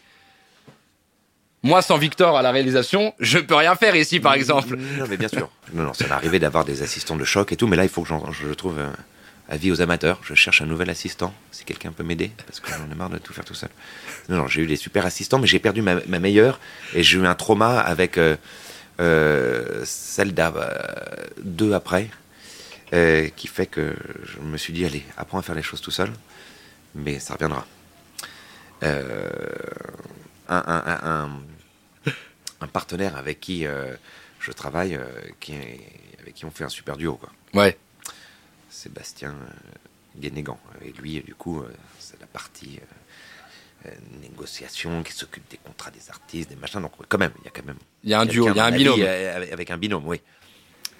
Moi, sans Victor à la réalisation, je peux rien faire ici, par exemple. Non, mais bien sûr. Non, non, ça m'est arrivé d'avoir des assistants de choc et tout, mais là, il faut que je trouve euh, avis aux amateurs. Je cherche un nouvel assistant, si quelqu'un peut m'aider, parce que j'en ai marre de tout faire tout seul. Non, non, j'ai eu des super assistants, mais j'ai perdu ma, ma meilleure et j'ai eu un trauma avec euh, celle d'avant, deux après, euh, qui fait que je me suis dit, allez, apprends à faire les choses tout seul, mais ça reviendra. Euh, un, un- un- un- un partenaire avec qui euh, je travaille, euh, qui avec qui on fait un super duo, quoi. Ouais. Sébastien euh, Guénégan. Et lui, du coup, euh, c'est la partie euh, euh, négociation qui s'occupe des contrats des artistes, des machins. Donc, quand même, il y a quand même. Il y a un duo, il y a un binôme. avis, euh, avec, avec un binôme, oui.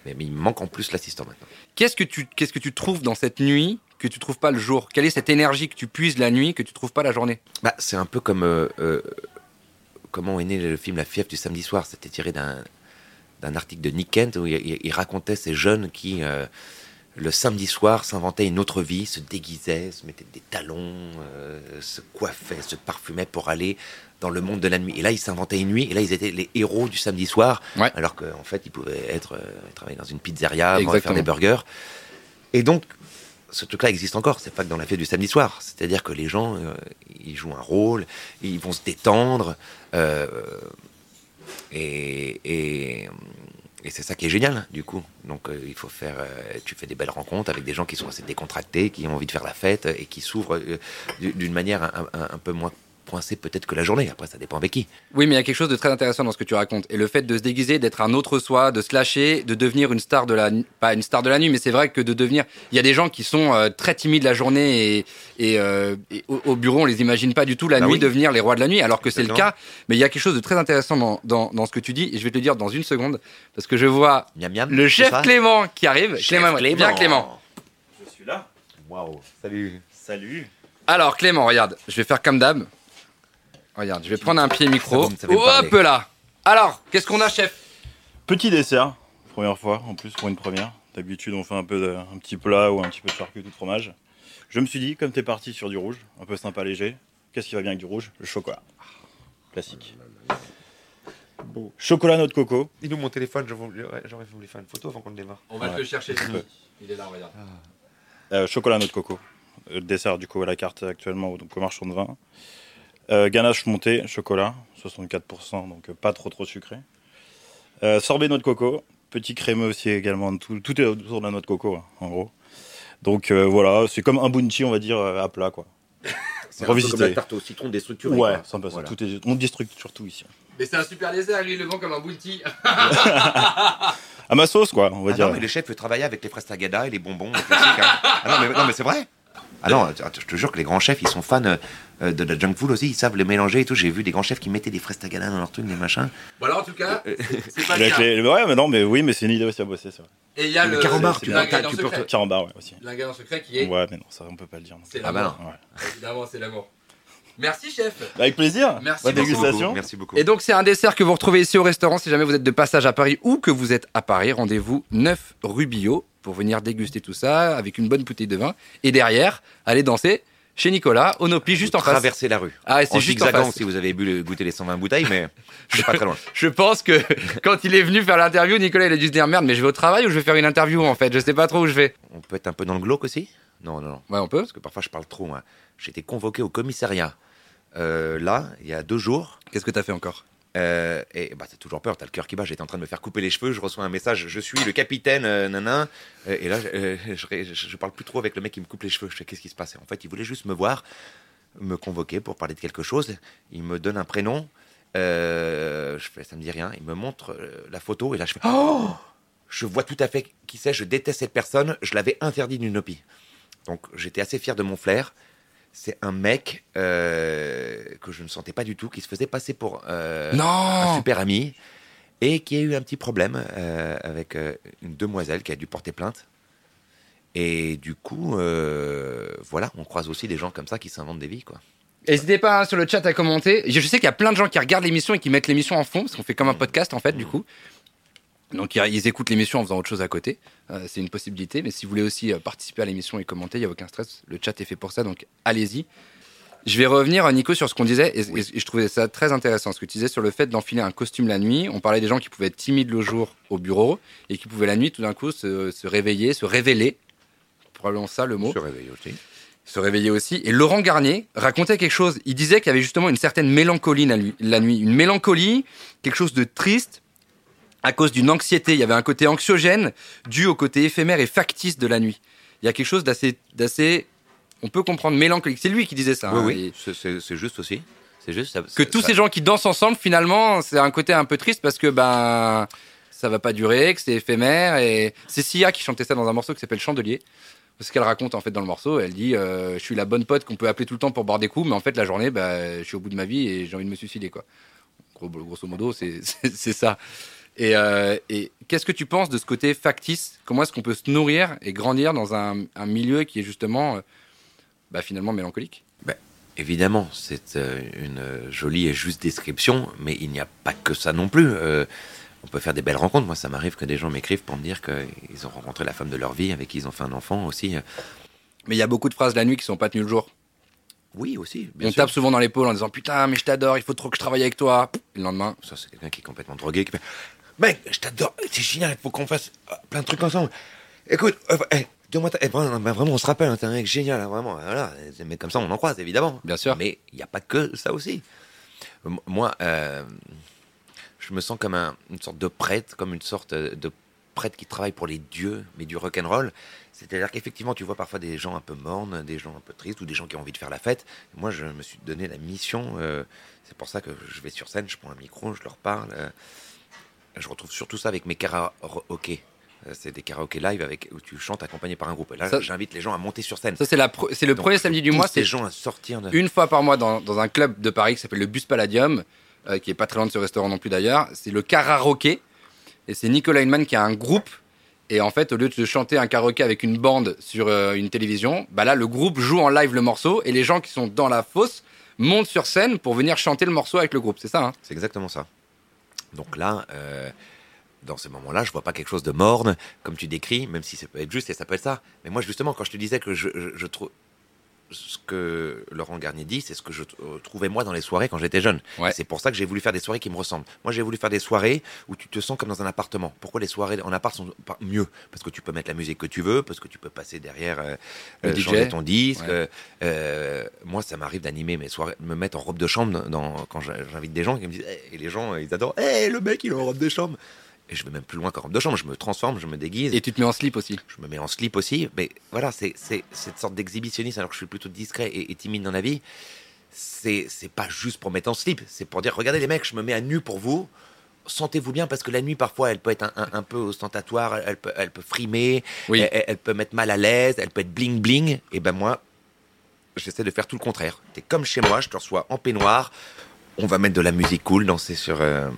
Mais, mais il manque en plus l'assistant maintenant. Qu'est-ce que tu qu'est-ce que tu trouves dans cette nuit que tu trouves pas le jour? Quelle est cette énergie que tu puises la nuit que tu trouves pas la journée? Bah, c'est un peu comme euh, euh, comment est né le film La fièvre du samedi soir? C'était tiré d'un d'un article de Nick Kent où il, racontait ces jeunes qui euh, le samedi soir s'inventaient une autre vie, se déguisaient, se mettaient des talons, se coiffaient, se parfumaient pour aller dans le monde de la nuit. Et là, ils s'inventaient une nuit. Et là, ils étaient les héros du samedi soir, Ouais. alors qu'en fait, ils pouvaient être euh, travailler dans une pizzeria, faire des burgers. Et donc, ce truc-là existe encore. C'est pas que dans la fête du samedi soir. C'est-à-dire que les gens, euh, ils jouent un rôle, ils vont se détendre. euh, et et, et c'est ça qui est génial, du coup. Donc, euh, il faut faire. tu fais des belles rencontres avec des gens qui sont assez décontractés, qui ont envie de faire la fête et qui s'ouvrent d'une manière un, un- un peu moins coincée peut-être que la journée. Après, ça dépend avec qui. Oui, mais il y a quelque chose de très intéressant dans ce que tu racontes. Et le fait de se déguiser, d'être un autre soi, de se lâcher, de devenir une star de la pas une star de la nuit, mais c'est vrai que de devenir. Il y a des gens qui sont euh, très timides la journée et, et, euh, et au, au bureau, on les imagine pas du tout la Bah nuit oui. devenir les rois de la nuit, alors que c'est le cas. Mais il y a quelque chose de très intéressant dans, dans, dans ce que tu dis, et je vais te le dire dans une seconde, parce que je vois Miam miam. le chef Clément qui arrive. Chef Clément, viens Clément. Je suis là. Waouh. Salut. Salut. Alors Clément, regarde, je vais faire comme d'hab. Regarde, je vais prendre un pied micro. Ça va me- ça va me parler. Hop là. Alors, qu'est-ce qu'on a, chef? Petit dessert, première fois en plus pour une première. D'habitude, on fait un peu de, un petit plat ou un petit peu de charcuterie ou de fromage. Je me suis dit, comme t'es parti sur du rouge, un peu sympa léger, qu'est-ce qui va bien avec du rouge? Le chocolat. Classique. Chocolat noix de coco. Dis-nous mon téléphone, j'aurais voulu faire une photo avant qu'on le démarre. On va Ouais. te le chercher. Peu. Il est là, regarde. Euh, chocolat noix de coco. Euh, dessert du coup à la carte actuellement au, donc, au marchand de vin. Euh, ganache montée, chocolat, 64%, donc euh, pas trop trop sucré. Euh, sorbet noix de coco, petit crémeux aussi également. Tout, tout est autour de la noix de coco, hein, en gros. Donc euh, voilà, c'est comme un bounty, on va dire, à plat quoi. C'est un peu comme la tarte au citron déstructurée. Ouais, quoi. Voilà. Tout est, on destructe surtout ici. Mais c'est un super dessert, lui, il le vend comme un bounty. À ma sauce quoi, on va Ah dire. non, mais le chef peut travailler avec les fraises tagada et les bonbons les hein. Ah non, mais, non, mais c'est vrai. Ah non, attends, je te jure que les grands chefs, ils sont fans euh, de la junk food aussi, ils savent les mélanger et tout. J'ai vu des grands chefs qui mettaient des fraises tagada dans leur truc, des machins. Bon, alors, en tout cas, c'est pas le Avec cas. les- Ouais, mais non, mais oui, mais c'est une idée aussi à bosser, c'est vrai. Et il y a Le le, carambar, le- tu peux-. Carambar, ouais, aussi. L'ingrédient secret qui est. Ouais, mais non, ça on peut pas le dire. C'est Ah bah l'amour. Ouais. Évidemment, c'est l'amour. Merci, chef. Avec plaisir. Merci Bonne beaucoup. dégustation. Merci beaucoup. Et donc, c'est un dessert que vous retrouvez ici au restaurant si jamais vous êtes de passage à Paris ou que vous êtes à Paris. Rendez-vous 9 rue Billot pour venir déguster tout ça avec une bonne bouteille de vin. Et derrière, allez danser chez Nicolas, au Nopi, juste en face. Traverser la rue. Ah, c'est juste en zigzagant face. si vous avez bu le- goûté les 120 bouteilles, mais c'est pas très loin. Je pense que quand il est venu faire l'interview, Nicolas, il a dû se dire merde, mais je vais au travail ou je vais faire une interview en fait? Je sais pas trop où je vais. On peut être un peu dans le glauque aussi? Non, non, non. Ouais, on peut. Parce que parfois je parle trop, moi. J'ai été convoqué au commissariat. euh, là, il y a deux jours. Qu'est-ce que t'as fait encore? Euh, et bah, t'as toujours peur, t'as le cœur qui bat. J'étais en train de me faire couper les cheveux, je reçois un message Je suis le capitaine, euh, nanan. Euh, et là, je, je, je parle plus trop avec le mec qui me coupe les cheveux. Je sais qu'est-ce qui se passe? En fait, il voulait juste me voir, me convoquer pour parler de quelque chose. Il me donne un prénom. Euh, je fais Ça me dit rien. Il me montre la photo. Et là, je fais Oh Je vois tout à fait qui c'est. Je déteste cette personne. Je l'avais interdit d'une opie. Donc, j'étais assez fier de mon flair. C'est un mec euh, que je ne sentais pas du tout, qui se faisait passer pour euh, un super ami et qui a eu un petit problème euh, avec une demoiselle qui a dû porter plainte. Et du coup, voilà, on croise aussi des gens comme ça qui s'inventent des vies, quoi. N'hésitez pas hein, sur le chat à commenter. Je je sais qu'il y a plein de gens qui regardent l'émission et qui mettent l'émission en fond, parce qu'on fait comme un podcast en fait, du coup. Donc ils écoutent l'émission en faisant autre chose à côté. Euh, c'est une possibilité. Mais si vous voulez aussi euh, participer à l'émission et commenter, il n'y a aucun stress. Le chat est fait pour ça, donc allez-y. Je vais revenir, euh, Nico, sur ce qu'on disait. Et, et je trouvais ça très intéressant, ce que tu disais sur le fait d'enfiler un costume la nuit. On parlait des gens qui pouvaient être timides le jour au bureau et qui pouvaient la nuit tout d'un coup se, se réveiller, se révéler. Probablement ça le mot Se réveiller aussi. se réveiller aussi. Et Laurent Garnier racontait quelque chose. Il disait qu'il y avait justement une certaine mélancolie la nuit, la nuit. Une mélancolie, quelque chose de triste, à cause d'une anxiété. Il y avait un côté anxiogène dû au côté éphémère et factice de la nuit. Il y a quelque chose d'assez, d'assez, on peut comprendre mélancolique. C'est lui qui disait ça. oui, hein. oui, Et c'est- juste aussi. C'est juste. ça- Que ça- tous ça- ces gens qui dansent ensemble, finalement, c'est un côté un peu triste parce que ben ça va pas durer, que c'est éphémère. Et c'est Sia qui chantait ça dans un morceau qui s'appelle Chandelier. C'est ce qu'elle raconte en fait dans le morceau. Elle dit euh, Je suis la bonne pote qu'on peut appeler tout le temps pour boire des coups, mais en fait, la journée, bah, je suis au bout de ma vie et j'ai envie de me suicider. Quoi. Gros- grosso modo, c'est c'est- c'est ça. Et, euh, et qu'est-ce que tu penses de ce côté factice? Comment est-ce qu'on peut se nourrir et grandir dans un, un milieu qui est justement euh, bah, finalement mélancolique? Évidemment, c'est euh, une jolie et juste description, mais il n'y a pas que ça non plus. On peut faire des belles rencontres. Moi, ça m'arrive que des gens m'écrivent pour me dire qu'ils ont rencontré la femme de leur vie, avec qui ils ont fait un enfant aussi. Mais il y a beaucoup de phrases la nuit qui sont pas tenues le jour. Oui, aussi. Bien on sûr. tape souvent dans l'épaule en disant putain mais je t'adore, il faut trop que je travaille avec toi. Et le lendemain, Ça, c'est quelqu'un qui est complètement drogué, qui Mec, je t'adore, c'est génial, il faut qu'on fasse euh, plein de trucs ensemble. Écoute, euh, hey, dis-moi, ta- eh, vraiment, ben, vraiment, on se rappelle, hein, t'es un mec génial, hein, vraiment. Voilà, des mecs comme ça, on en croise, évidemment. Bien sûr. Mais il n'y a pas que ça aussi. M- Moi, euh, je me sens comme un- une sorte de prêtre, comme une sorte de prêtre qui travaille pour les dieux, mais du rock'n'roll. C'est-à-dire qu'effectivement, tu vois parfois des gens un peu mornes, des gens un peu tristes, ou des gens qui ont envie de faire la fête. Moi, je me suis donné la mission. euh, c'est pour ça que je vais sur scène, je prends un micro, je leur parle. euh, je retrouve surtout ça avec mes karaokés. Euh, C'est des karaokés live avec, où tu chantes accompagné par un groupe. Et là, j'invite les gens à monter sur scène. ça c'est le Donc, premier samedi du mois, les c'est gens à sortir de... une fois par mois dans, dans un club de Paris qui s'appelle le Bus Palladium, euh, qui est pas très loin de ce restaurant non plus d'ailleurs. C'est le karaoké et c'est Nicolas Hinman qui a un groupe. Et en fait, au lieu de chanter un karaoké avec une bande sur euh, une télévision, bah là, le groupe joue en live le morceau et les gens qui sont dans la fosse montent sur scène pour venir chanter le morceau avec le groupe. C'est ça, hein? C'est exactement ça. Donc là, euh, dans ces moments-là, je vois pas quelque chose de morne, comme tu décris, même si ça peut être juste et ça peut être ça. Mais moi, justement, quand je te disais que je trouve ce que Laurent Garnier dit, c'est ce que je euh, trouvais moi dans les soirées quand j'étais jeune. Ouais. C'est pour ça que j'ai voulu faire des soirées qui me ressemblent. Moi, j'ai voulu faire des soirées où tu te sens comme dans un appartement. Pourquoi les soirées en appart sont pas mieux? Parce que tu peux mettre la musique que tu veux, parce que tu peux passer derrière, euh, Le euh, DJ. changer ton disque. Ouais. euh, euh, moi, ça m'arrive d'animer mes soirées, me mettre en robe de chambre dans, quand j'invite des gens qui me disent, Eh, et les gens, ils adorent, hey, le mec, il est en robe de chambre. Et je vais même plus loin qu'en robe de chambre, je me transforme, je me déguise. Et tu te mets en slip aussi. Je me mets en slip aussi, mais voilà, c'est cette sorte d'exhibitionnisme, alors que je suis plutôt discret et, et timide dans la vie. C'est pas juste pour mettre en slip, c'est pour dire regardez les mecs, je me mets à nu pour vous. Sentez-vous bien parce que la nuit parfois elle peut être un, un- un peu ostentatoire, elle peut, elle peut frimer, Oui. elle, elle- elle peut mettre mal à l'aise, elle peut être bling bling. Et ben moi, j'essaie de faire tout le contraire. T'es comme chez moi, je te reçois en peignoir. On va mettre de la musique cool, danser sur euh,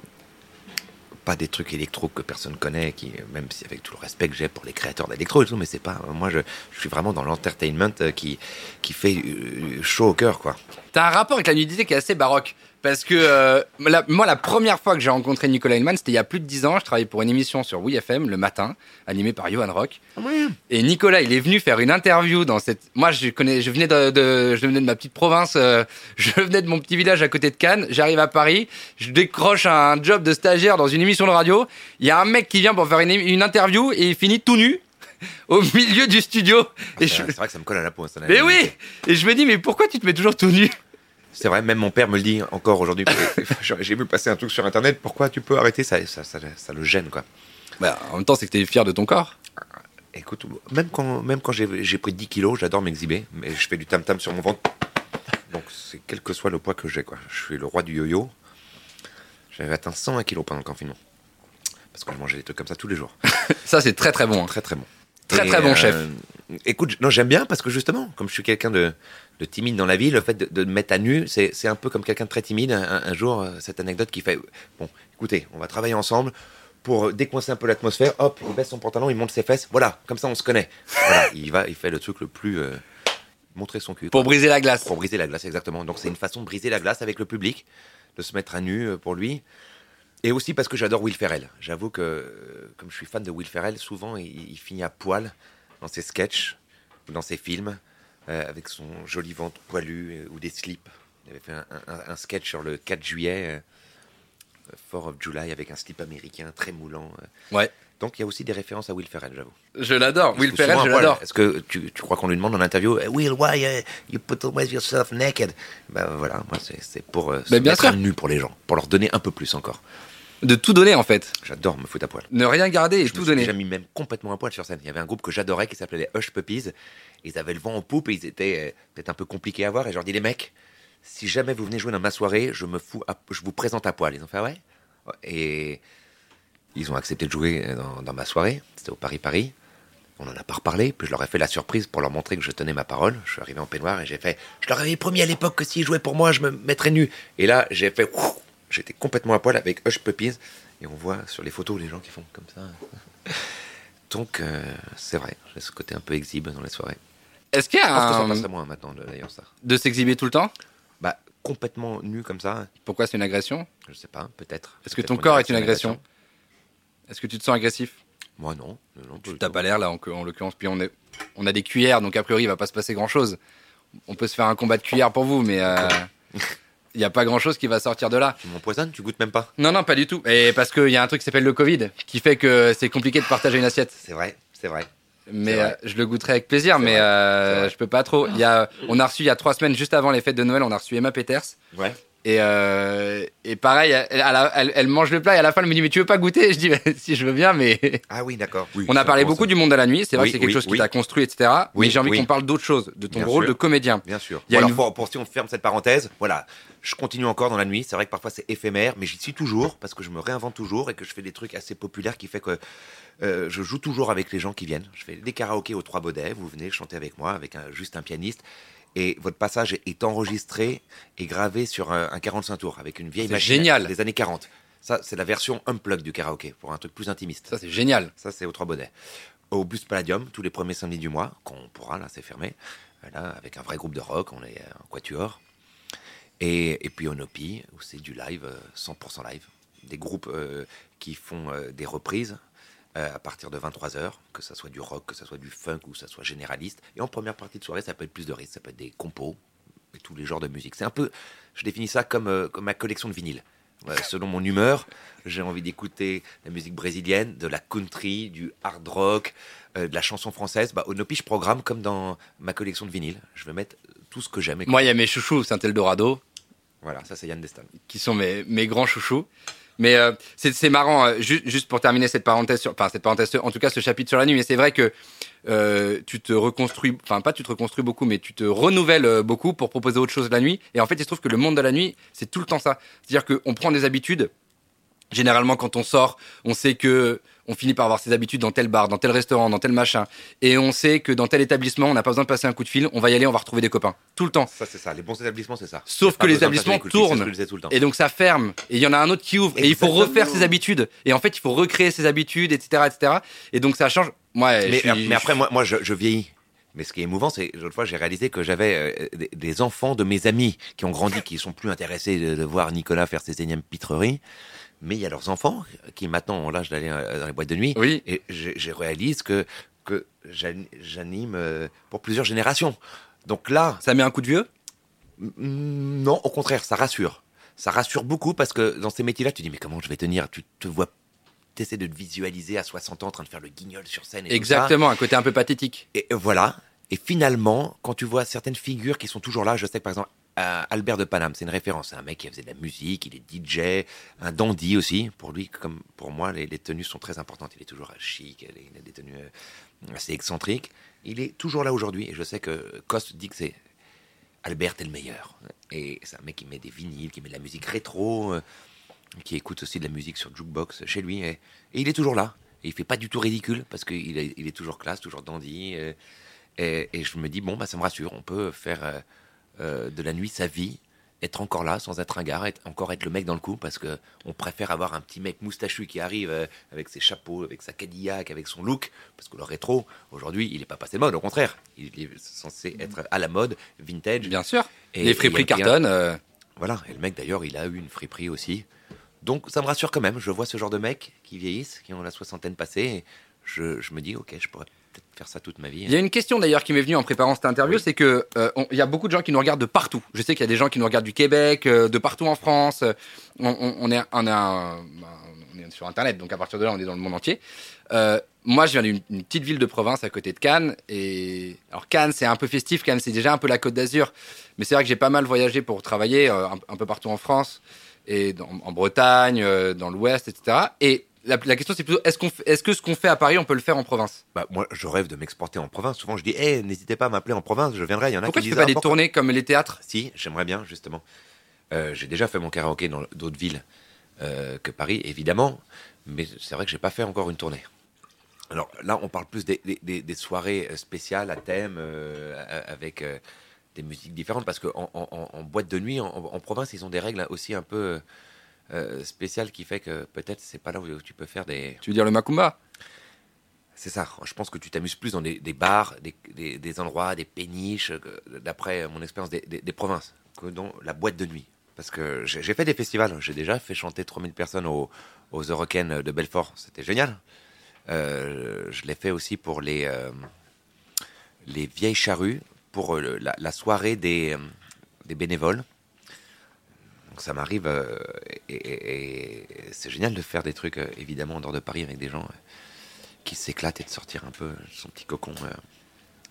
pas des trucs électro que personne connaît, qui même si avec tout le respect que j'ai pour les créateurs d'électro et tout, mais c'est pas moi je, je suis vraiment dans l'entertainment euh, qui qui fait euh, chaud au cœur quoi. T'as un rapport avec la nudité qui est assez baroque. Parce que euh, la- moi, la première fois que j'ai rencontré Nicolas Hillman, c'était il y a plus de 10 ans. Je travaillais pour une émission sur WeFM le matin, animée par Johan Rock. Et Nicolas, il est venu faire une interview dans cette. Moi, je connais, je venais de, de- je venais de ma petite province, euh, je venais de mon petit village à côté de Cannes. J'arrive à Paris, je décroche un job de stagiaire dans une émission de radio. Il y a un mec qui vient pour faire une, une interview et il finit tout nu au milieu du studio. Et je- C'est vrai que ça me colle à la peau. ça n'a mais oui. Et je me dis, mais pourquoi tu te mets toujours tout nu? C'est vrai, même mon père me le dit encore aujourd'hui. J'ai vu passer un truc sur internet. Pourquoi tu peux arrêter ça? Ça, ça, ça le gêne, quoi. bah, En même temps, c'est que t'es fier de ton corps. Écoute, même quand, même quand j'ai pris 10 kilos, j'adore m'exhiber, mais je fais du tam-tam sur mon ventre. Donc, c'est quel que soit le poids que j'ai, quoi. Je suis le roi du yo-yo. J'avais atteint 101 kilos pendant le confinement. Parce que je mangeais des trucs comme ça tous les jours. Ça, c'est très très bon. hein. Très, très bon. Très, Et, très bon chef. Écoute, j- non, j'aime bien parce que justement, comme je suis quelqu'un de, de timide dans la vie, le fait de, de me mettre à nu, c'est un peu comme quelqu'un de très timide. Un, un jour, euh, cette anecdote qui fait Bon, écoutez, on va travailler ensemble pour décoincer un peu l'atmosphère. Hop, il baisse son pantalon, il monte ses fesses. Voilà, comme ça, on se connaît. Voilà, il va, il fait le truc le plus. euh, montrer son cul. Pour briser la glace. Pour briser la glace, exactement. Donc c'est une façon de briser la glace avec le public, de se mettre à nu euh, pour lui. Et aussi parce que j'adore Will Ferrell. J'avoue que, comme je suis fan de Will Ferrell, souvent il, il finit à poil dans ses sketchs ou dans ses films, euh, avec son joli ventre poilu euh, ou des slips. Il avait fait un, un- un sketch sur le 4 juillet, euh, 4 of July, avec un slip américain très moulant. euh. Ouais. Donc il y a aussi des références à Will Ferrell, j'avoue. Je l'adore. Will Ferrell, je l'adore. Est-ce que tu, tu crois qu'on lui demande en interview, Eh, Will, why uh, you put always yourself naked? Ben voilà, moi c'est pour euh, se Ben, bien mettre à nu pour les gens, pour leur donner un peu plus encore. De tout donner, en fait. J'adore me foutre à poil. Ne rien garder et Je me tout suis donner. déjà mis même complètement à poil sur scène. Il y avait un groupe que j'adorais qui s'appelait les Hush Puppies. Ils avaient le vent en poupe et ils étaient euh, peut-être un peu compliqués à voir. Et je leur dis, les mecs, si jamais vous venez jouer dans ma soirée, je me fous, je vous présente à poil. Ils ont fait, ah ouais? Et ils ont accepté de jouer euh, dans, ma soirée. C'était au Paris-Paris. On en a pas reparlé. Puis je leur ai fait la surprise pour leur montrer que je tenais ma parole. Je suis arrivé en peignoir et j'ai fait, je leur avais promis à l'époque que s'ils jouaient pour moi, je me mettrais nu. Et là, j'ai fait, j'étais complètement à poil avec Hush Puppies. Et on voit sur les photos les gens qui font comme ça. Donc, euh, c'est vrai, j'ai ce côté un peu exhibe dans les soirées. Est-ce qu'il y Je pense que ça a un... maintenant, de- d'ailleurs, ça. de s'exhiber tout le temps? Bah, complètement nu comme ça, Pourquoi c'est une agression? Je sais pas, peut-être. Est-ce que ton corps est une agression? agression Est-ce que tu te sens agressif? Moi, non. du T'as pas l'air là, en, en l'occurrence. Puis on, est, on a des cuillères, donc a priori, il va pas se passer grand chose. On peut se faire un combat de cuillères pour vous, mais euh, il n'y a pas grand chose qui va sortir de là. Tu m'empoisonnes, tu goûtes même pas? Non, non, pas du tout. Et parce qu'il y a un truc qui s'appelle le Covid, qui fait que c'est compliqué de partager une assiette. C'est vrai, c'est vrai. Mais euh, je le goûterai avec plaisir, mais euh, je peux pas trop. Il y a, on a reçu il y a trois semaines, juste avant les fêtes de Noël, on a reçu Emma Peters. Ouais. Et, euh, et pareil, elle, elle, elle- elle mange le plat et à la fin elle me dit mais tu veux pas goûter? Je dis Mais si je veux bien, mais Ah oui, d'accord. Oui, on a parlé beaucoup ça. du monde de la nuit. C'est vrai Oui, que c'est quelque oui, chose qui t'a construit, etc. Oui, mais j'ai envie oui. qu'on parle d'autre chose, de ton Bien rôle sûr. de comédien. Bien sûr. Il y a Bon, une- alors, pour, pour si on ferme cette parenthèse, voilà, je continue encore dans la nuit. C'est vrai que parfois c'est éphémère, mais j'y suis toujours parce que je me réinvente toujours et que je fais des trucs assez populaires qui fait que euh, je joue toujours avec les gens qui viennent. Je fais des karaokés aux Trois Baudets. Vous venez chanter avec moi, avec un, juste un pianiste. Et votre passage est, enregistré et gravé sur un, un 45 tours avec une vieille machine génial. des années 40. Ça, c'est la version unplug du karaoké pour un truc plus intimiste. Ça c'est génial. Ça, c'est aux Trois Baudets. Au Bus Palladium, tous les premiers samedis du mois, qu'on pourra, là, c'est fermé. Là, avec un vrai groupe de rock, on est en quatuor. Et, et puis au Nopi, où c'est du live, euh, 100% live. Des groupes euh, qui font euh, des reprises euh, à partir de 23h, que ça soit du rock, que ça soit du funk ou que ça soit généraliste. Et en première partie de soirée, ça peut être plus de risques, ça peut être des compos et tous les genres de musique. C'est un peu, je définis ça comme, euh, comme ma collection de vinyles. Ouais, selon mon humeur, j'ai envie d'écouter la musique brésilienne, de la country, du hard rock, euh, de la chanson française. Bah, au Nopi, je programme comme dans ma collection de vinyles. Je vais mettre tout ce que j'aime. Moi il y a mes chouchous Saint Eldorado, Voilà, ça c'est Yann Destan. qui sont mes, mes grands chouchous. Mais euh, c'est marrant, euh, ju- juste pour terminer cette parenthèse, sur, enfin cette parenthèse, en tout cas ce chapitre sur la nuit, mais c'est vrai que euh, tu te reconstruis, enfin pas tu te reconstruis beaucoup, mais tu te renouvelles beaucoup pour proposer autre chose la nuit. Et en fait, il se trouve que le monde de la nuit, c'est tout le temps ça. C'est-à-dire qu'on prend des habitudes. Généralement, quand on sort, on sait que on finit par avoir ses habitudes dans tel bar, dans tel restaurant, dans tel machin, et on sait que dans tel établissement, on n'a pas besoin de passer un coup de fil, on va y aller, on va retrouver des copains, tout le temps. Ça c'est ça, les bons établissements c'est ça. Sauf que les établissements tournent. Et donc ça ferme, et il y en a un autre qui ouvre, et il faut refaire ses habitudes. Et en fait, il faut recréer ses habitudes, etc., etc. Et donc ça change. Mais, suis- mais après, moi, moi je, je vieillis. Mais ce qui est émouvant, c'est l'autre fois, j'ai réalisé que j'avais euh, des, des enfants de mes amis qui ont grandi, qui sont plus intéressés de, de voir Nicolas faire ses énièmes pitreries. Mais il y a leurs enfants qui maintenant ont l'âge d'aller euh, dans les boîtes de nuit. Oui. Et je, je réalise que, que j'an- j'anime euh, pour plusieurs générations. Donc là, Ça met un coup de vieux? Non, au contraire, ça rassure. Ça rassure beaucoup parce que dans ces métiers-là, tu dis mais comment je vais tenir? Tu te vois, t'essaies de te visualiser à 60 ans en train de faire le guignol sur scène. Et tout Exactement, un côté un peu pathétique. Et euh, voilà. Et finalement, quand tu vois certaines figures qui sont toujours là, je sais que par exemple Albert de Paname, c'est une référence. C'est un mec qui faisait de la musique, il est DJ, un dandy aussi. Pour lui, comme pour moi, les, tenues sont très importantes. Il est toujours chic, il a des tenues euh, assez excentriques. Il est toujours là aujourd'hui. Et je sais que Coste dit que c'est Albert est le meilleur. Et c'est un mec qui met des vinyles, qui met de la musique rétro, euh, qui écoute aussi de la musique sur jukebox chez lui. Et, il est toujours là. Et il fait pas du tout ridicule parce qu'il est, toujours classe, toujours dandy. euh, et, et je me dis, bon, bah, ça me rassure. On peut faire euh, de la nuit sa vie, être encore là sans être un gars, être, encore être le mec dans le coup parce que on préfère avoir un petit mec moustachu qui arrive euh, avec ses chapeaux, avec sa Cadillac, avec son look. Parce que le rétro, aujourd'hui, il n'est pas passé de mode. Au contraire, il est censé être à la mode, vintage. Bien sûr. Et- les friperies cartonnent. euh, Voilà, et le mec d'ailleurs, il a eu une friperie aussi. Donc ça me rassure quand même. Je vois ce genre de mecs qui vieillissent, qui ont la soixantaine passée. Et je, je me dis, ok, je pourrais peut-être faire ça toute ma vie. Il y a une question d'ailleurs qui m'est venue en préparant cette interview, c'est que euh, il y a beaucoup de gens qui nous regardent de partout. Je sais qu'il y a des gens qui nous regardent du Québec, euh, de partout en France. Euh, On, on- on est, on, est un- on est sur Internet, donc à partir de là, on est dans le monde entier. Euh, moi, je viens d'une une petite ville de province à côté de Cannes. Et alors Cannes, c'est un peu festif. Cannes, c'est déjà un peu la Côte d'Azur. Mais c'est vrai que j'ai pas mal voyagé pour travailler un, un peu partout en France et dans- en Bretagne, dans l'Ouest, etc. Et la, la question, c'est plutôt est-ce que ce qu'on fait à Paris, on peut le faire en province? Bah, moi, je rêve de m'exporter en province. Souvent, je dis, hé, n'hésitez pas à m'appeler en province, je viendrai. Il y en a Pourquoi qui tu fais pas ah, des tournées comme les théâtres? Si, j'aimerais bien, justement. Euh, j'ai déjà fait mon karaoké dans d'autres villes euh, que Paris, évidemment, mais c'est vrai que j'ai pas fait encore une tournée. Alors là, on parle plus des, des- des- des soirées euh, spéciales à thème, euh, avec des musiques différentes, parce qu'en en, en- en boîte de nuit, en, en province, ils ont des règles aussi un peu euh, spéciales qui fait que peut-être c'est pas là où tu peux faire des, Tu veux dire le Macumba? C'est ça. Je pense que tu t'amuses plus dans des, des bars, des, des- des endroits, des péniches, d'après mon expérience des, provinces, que dans la boîte de nuit. Parce que j'ai fait des festivals. J'ai déjà fait chanter 3000 personnes au- aux Eurocaines de Belfort. C'était génial. Euh, je l'ai fait aussi pour les, euh, les vieilles charrues, pour la, la soirée des, des bénévoles. Donc ça m'arrive, euh, et, c'est génial de faire des trucs, euh, évidemment, en dehors de Paris avec des gens euh, qui s'éclate et de sortir un peu son petit cocon.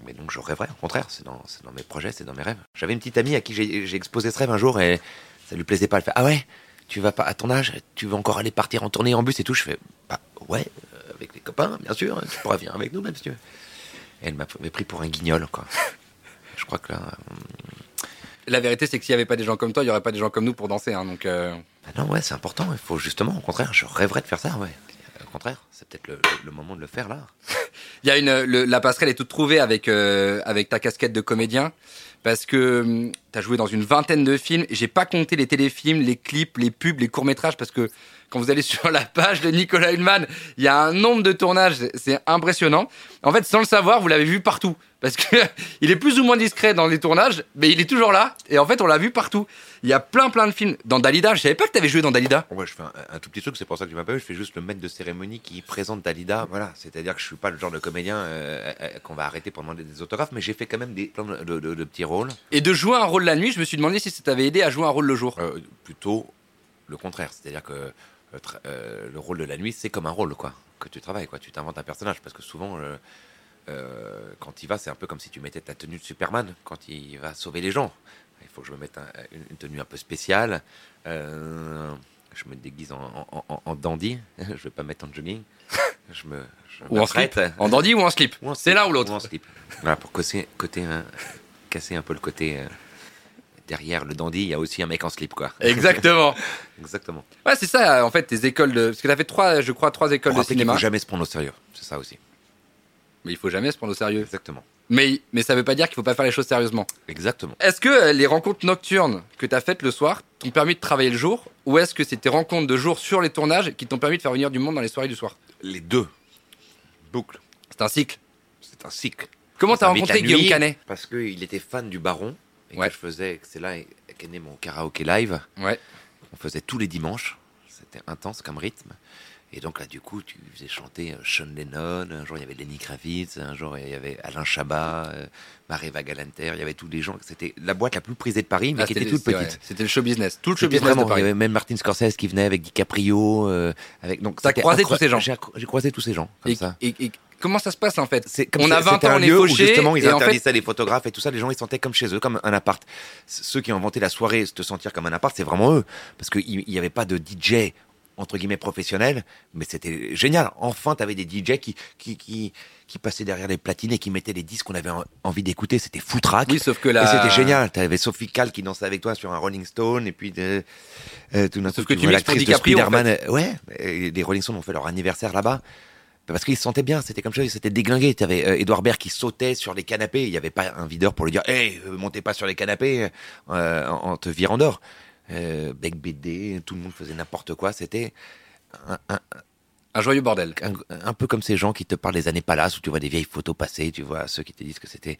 Mais donc je rêverais, au contraire, c'est dans, mes projets, c'est dans mes rêves. J'avais une petite amie à qui j'ai exposé ce rêve un jour et ça lui plaisait pas. Elle fait Ah ouais, tu vas pas à ton âge, tu veux encore aller partir en tournée en bus et tout Je fais Bah ouais, avec les copains, bien sûr, tu pourras venir avec nous même si tu veux. Et elle m'avait pris pour un guignol, quoi. Je crois que là. La vérité, c'est que s'il n'y avait pas des gens comme toi, il n'y aurait pas des gens comme nous pour danser. hein, donc, euh, bah non, ouais, c'est important. Il faut justement, au contraire, je rêverais de faire ça, ouais. Au contraire, c'est peut-être le, le moment de le faire là. Il y a une, le- la passerelle est toute trouvée avec, euh, avec ta casquette de comédien. Parce que tu as joué dans une vingtaine de films. J'ai pas compté les téléfilms, les clips, les pubs, les courts-métrages. Parce que quand vous allez sur la page de Nicolas Hulman, il y a un nombre de tournages. c'est- impressionnant. En fait, sans le savoir, vous l'avez vu partout. Parce que il est plus ou moins discret dans les tournages, mais il est toujours là. Et en fait, on l'a vu partout. Il y a plein, plein de films. Dans Dalida, je savais pas que tu avais joué dans Dalida. Ouais, je fais un, un tout petit truc, c'est pour ça que tu m'appelles. Je fais juste le maître de cérémonie qui présente Dalida. Voilà, c'est-à-dire que je suis pas le genre de comédien euh, euh, qu'on va arrêter pour demander des autographes, mais j'ai fait quand même des, plein de, de- de- de petits rôles. Et de jouer un rôle la nuit, je me suis demandé si ça t'avait aidé à jouer un rôle le jour. Euh, plutôt le contraire, c'est-à-dire que euh, euh, le rôle de la nuit, c'est comme un rôle, quoi, que tu travailles, quoi. Tu t'inventes un personnage, parce que souvent, euh, quand il va, c'est un peu comme si tu mettais ta tenue de Superman quand il va sauver les gens. Il faut que je me mette un- une, une tenue un peu spéciale. Je me déguise en, en- en- en dandy. je vais pas mettre en jogging. Je me. je Ou en slip. En dandy ou en slip. C'est l'un ou l'autre. en slip. Voilà, pour casser, côté, hein, casser un peu le côté. euh, derrière le dandy, il y a aussi un mec en slip, quoi. Exactement. Exactement. Ouais, c'est ça, en fait, tes écoles de. Parce que t'as fait trois, je crois, trois écoles de cinéma. faut jamais se prendre au sérieux. C'est ça aussi. Mais il faut jamais se prendre au sérieux. Exactement. Mais, mais ça veut pas dire qu'il faut pas faire les choses sérieusement. Exactement. Est-ce que euh, les rencontres nocturnes que t'as faites le soir t'ont permis de travailler le jour Ou est-ce que c'est tes rencontres de jour sur les tournages qui t'ont permis de faire venir du monde dans les soirées du soir? Les deux. Boucle. C'est un cycle. C'est un cycle. Comment t'as rencontré la Guillaume Canet? Parce qu'il était fan du Baron. Et Ouais. que je faisais, c'est là qu'est né mon karaoké live. Ouais. On faisait tous les dimanches. C'était intense comme rythme. Et donc là, du coup, tu faisais chanter euh, Sean Lennon. Un jour, il y avait Lenny Kravitz. Un jour, il y avait Alain Chabat, euh, Mareva Galanter. Il y avait tous les gens. C'était la boîte la plus prisée de Paris, mais Ah, qui était toute petite. C'était le show business. Tout le show business de vraiment, il y avait même Martin Scorsese qui venait avec DiCaprio. euh, avec, donc T'as croisé tous ces gens J'ai, j'ai croisé tous ces gens, comme Et, ça. et- et comment ça se passe en fait? C'est comme On a ça- 20 c'était ans, un on est lieu où justement ils et en fait- interdisaient les photographes et tout ça. Les gens ils se sentaient comme chez eux, comme un appart. Ceux qui ont inventé la soirée, se sentir comme un appart, c'est vraiment eux, parce qu'il n'y avait pas de DJ entre guillemets professionnel, mais c'était génial. Enfin, t'avais des DJ qui qui qui qui passaient derrière les platines et qui mettaient les disques qu'on avait en- envie d'écouter. C'était foutraque. Oui, sauf que là. c'était génial. T'avais Sophie Cal qui dansait avec toi sur un Rolling Stone et puis de, euh, tout d'un Sauf coup, que tu vois l'actrice de en Spider-Man, euh, Ouais, et les Rolling Stones ont fait leur anniversaire là-bas. Parce qu'ils se sentaient bien, c'était comme ça, c'était déglingué. Tu avais Edouard Baird qui sautait sur les canapés, il n'y avait pas un videur pour lui dire Hey, euh, montez pas sur les canapés euh, en, en te virant d'or. Euh, bec BD, tout le monde faisait n'importe quoi. C'était un, un- Un joyeux bordel. un, un peu comme ces gens qui te parlent des années Palace où tu vois des vieilles photos passées, tu vois ceux qui te disent que c'était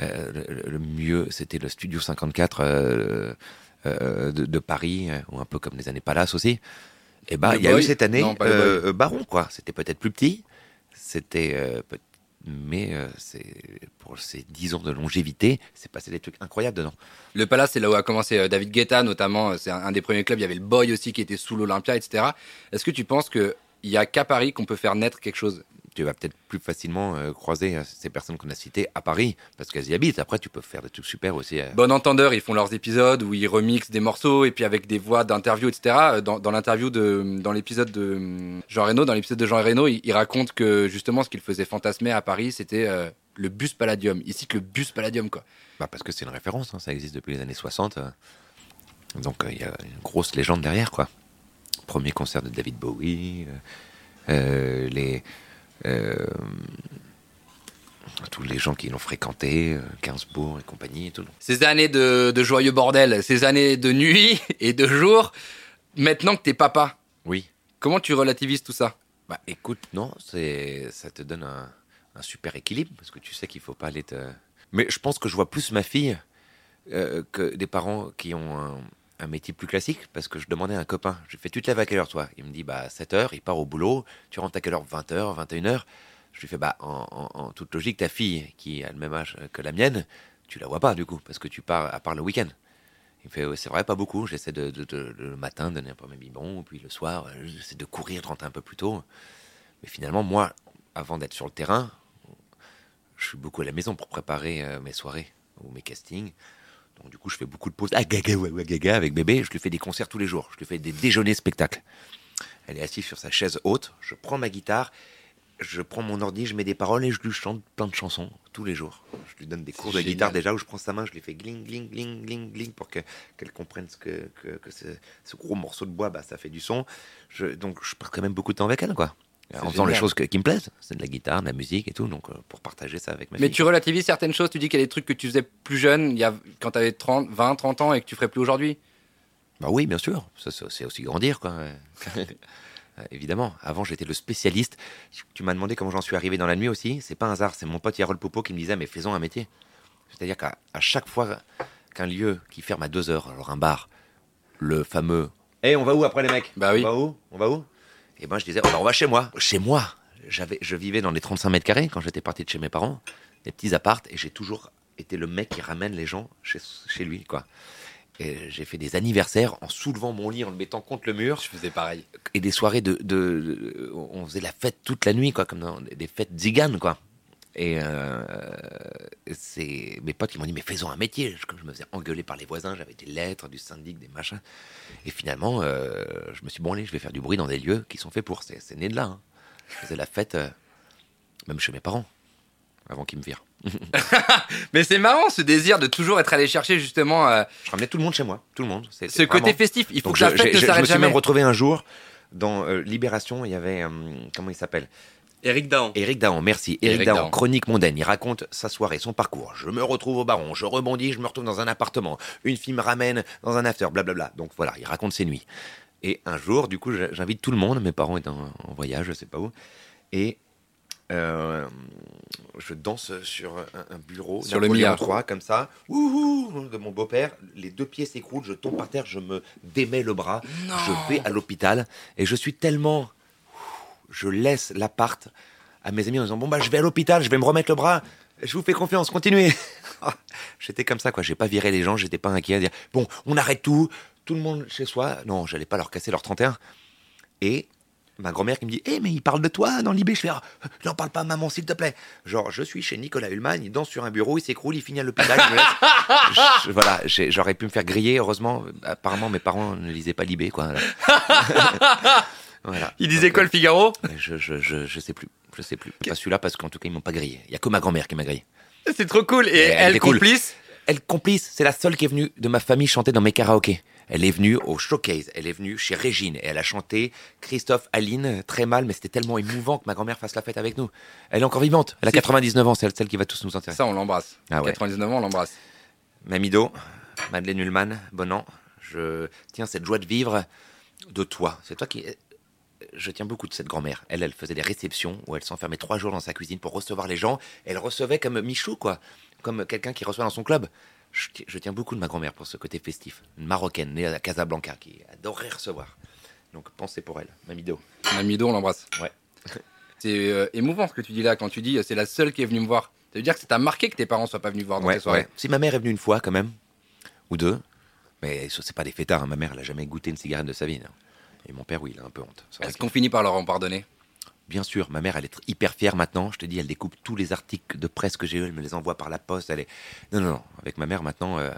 euh, le, le mieux, c'était le Studio 54 euh, euh, de, de Paris, euh, ou un peu comme les années Palace aussi. Et bah, Le il y a eu cette année Non, euh, Baron, quoi. C'était peut-être plus petit, c'était euh, mais euh, c'est pour ces 10 ans de longévité, c'est passé des trucs incroyables dedans. Le Palace, c'est là où a commencé David Guetta, notamment. C'est un, un des premiers clubs. Il y avait le Boy aussi qui était sous l'Olympia, etc. Est-ce que tu penses qu'il y a qu'à Paris qu'on peut faire naître quelque chose Tu vas peut-être plus facilement euh, croiser euh, ces personnes qu'on a citées à Paris parce qu'elles y habitent. Après, tu peux faire des trucs super aussi. euh, Bon entendeur, ils font leurs épisodes où ils remixent des morceaux et puis avec des voix d'interview, etc. Dans, dans l'interview de, dans l'épisode de hum, Jean Reno, dans l'épisode de Jean Reno, il, il raconte que justement ce qu'il faisait fantasmer à Paris, c'était euh, le bus Palladium. Il cite le bus Palladium, quoi. Bah parce que c'est une référence, hein, ça existe depuis les années 60. euh. Donc il y a une grosse légende derrière, quoi. Premier concert de David Bowie, les, tous les gens qui l'ont fréquenté, euh, Gainsbourg et compagnie et tout. Ces années de, de joyeux bordel, ces années de nuit et de jour, maintenant que t'es papa, Oui. comment tu relativises tout ça? Bah écoute, non, c'est ça te donne un, un super équilibre parce que tu sais qu'il faut pas aller te. Mais je pense que je vois plus ma fille euh, que des parents qui ont un, un métier plus classique parce que je demandais à un copain, je fais tu te lèves à quelle heure toi? Il me dit bah 7 heures, il part au boulot, tu rentres à quelle heure? 20h, 21h Je lui fais bah en, toute logique ta fille qui a le même âge que la mienne, tu la vois pas du coup parce que tu pars à part le week-end. Il me fait c'est vrai pas beaucoup, j'essaie de, de- le matin donner un peu mes biberons, puis le soir euh, j'essaie de courir, de rentrer un peu plus tôt. Mais finalement, moi, avant d'être sur le terrain, je suis beaucoup à la maison pour préparer euh, mes soirées ou mes castings. Donc du coup, je fais beaucoup de pauses. Ah, gaga, ouais, ouais, gaga, avec bébé. Je lui fais des concerts tous les jours. Je lui fais des déjeuners spectacles. Elle est assise sur sa chaise haute. Je prends ma guitare. Je prends mon ordi, je mets des paroles et je lui chante plein de chansons tous les jours. Je lui donne des cours de génial. guitare déjà où je prends sa main, je lui fais gling, gling, gling, gling, gling pour que- qu'elle comprenne ce que, que, que ce, ce gros morceau de bois, bah, ça fait du son. Je, donc je passe quand même beaucoup de temps avec elle, quoi. En faisant les choses que- qui me plaisent. C'est de la guitare, de la musique et tout. Donc euh, pour partager ça avec ma Mais fille. tu relativises certaines choses, tu dis qu'il y a des trucs que tu faisais plus jeune, il y a, quand t'avais 30, 20, 30 ans et que tu ferais plus aujourd'hui Bah oui, bien sûr. Ça, ça, c'est aussi grandir, quoi. Évidemment. Avant, j'étais le spécialiste. Tu m'as demandé comment j'en suis arrivé dans la nuit aussi. C'est pas un hasard. C'est mon pote Yarol Popo qui me disait, mais faisons un métier. C'est-à-dire qu'à à chaque fois qu'un lieu qui ferme à deux heures, alors un bar, le fameux. Eh, on va où après les mecs? Bah oui. On va où? On va où? Et ben, je disais, oh, bah, on va chez moi. Chez moi. J'avais, je vivais dans les 35 mètres carrés quand j'étais parti de chez mes parents, des petits appartes, et j'ai toujours été le mec qui ramène les gens chez, chez lui, quoi. Et j'ai fait des anniversaires en soulevant mon lit, en le mettant contre le mur, Je faisais pareil. et des soirées de, de- de- on faisait la fête toute la nuit, quoi, comme dans des fêtes ziganes, quoi. Et euh, c'est mes potes qui m'ont dit mais faisons un métier. Je, je me faisais engueuler par les voisins, j'avais des lettres du syndic, des machins. Et finalement, euh, je me suis dit, bon allez, je vais faire du bruit dans des lieux qui sont faits pour. C'est né de là. hein. Je faisais la fête, euh, même chez mes parents, avant qu'ils me virent. Mais c'est marrant ce désir de toujours être allé chercher justement Je ramenais tout le monde chez moi, tout le monde. Ce côté festif. Il faut Donc que la je- fête j'ai- ne je- me suis même retrouvé un jour dans Libération, il y avait, comment il s'appelle? Eric Dahan. Éric Dahan, merci. Éric Éric Dahan, Dahan. chronique mondaine. Il raconte sa soirée, son parcours. Je me retrouve au baron, je rebondis, je me retrouve dans un appartement. Une fille me ramène dans un after, blablabla. Donc voilà, il raconte ses nuits. Et un jour, du coup, j'invite tout le monde, mes parents étant en voyage, je sais pas où. Et Euh, je danse sur un, bureau, Sur le milliard. 3, comme ça, Wouhou de mon beau-père. Les deux pieds s'écroulent, je tombe par terre, je me démets le bras, Non. je vais à l'hôpital et je suis tellement, je laisse l'appart à mes amis en disant bon bah je vais à l'hôpital, je vais me remettre le bras. Je vous fais confiance, continuez. j'étais comme ça quoi, j'ai pas viré les gens, j'étais pas inquiet à dire bon on arrête tout, tout le monde chez soi. Non, j'allais pas leur casser leur 31. Et ma grand-mère qui me dit Eh, mais il parle de toi dans l'IB. Je fais Ah, N'en parle pas, maman, s'il te plaît. Genre, je suis chez Nicolas Hulman, il danse sur un bureau, il s'écroule, il finit à l'hôpital. voilà, j'aurais pu me faire griller. Heureusement, apparemment, mes parents ne lisaient pas l'IB, quoi. voilà. Il disait quoi le Figaro? Je, je, je, je sais plus. Je sais plus. Pas celui-là parce qu'en tout cas, ils m'ont pas grillé. Il y a que ma grand-mère qui m'a grillé. C'est trop cool. Et elle elle, était cool. complice? Elle complice, c'est la seule qui est venue de ma famille chanter dans mes karaokés. Elle est venue au showcase, elle est venue chez Régine et elle a chanté Christophe Aline très mal, mais c'était tellement émouvant que ma grand-mère fasse la fête avec nous. Elle est encore vivante, elle a C'est- 99 ans, c'est elle- celle qui va tous nous enterrer. Ça, on l'embrasse. Ah ouais. 99 ans, on l'embrasse. Mamido, Madeleine Ullman, bon an, je tiens cette joie de vivre de toi. C'est toi qui. Je tiens beaucoup de cette grand-mère. Elle, elle faisait des réceptions où elle s'enfermait trois jours dans sa cuisine pour recevoir les gens. Elle recevait comme Michou, quoi. Comme quelqu'un qui reçoit dans son club. Je, ti- je tiens beaucoup de ma grand-mère pour ce côté festif. Une marocaine née à Casablanca qui adorait recevoir. Donc pensez pour elle, Mamido. Mamido, on l'embrasse. Ouais. C'est euh, émouvant ce que tu dis là quand tu dis c'est la seule qui est venue me voir. Ça veut dire que ça t'a marqué que tes parents soient pas venus voir dans Ouais, tes soirées. ouais. Si ma mère est venue une fois, quand même, ou deux, mais ce c'est pas des fêtards. hein. Ma mère, elle a jamais goûté une cigarette de sa vie. non. Et mon père, oui, il a un peu honte. Est-ce qu'on finit par leur en pardonner? Bien sûr, ma mère, elle est hyper fière maintenant. Je te dis, elle découpe tous les articles de presse que j'ai eu, elle me les envoie par la poste. Elle est... Non, non, non. Avec ma mère maintenant, euh,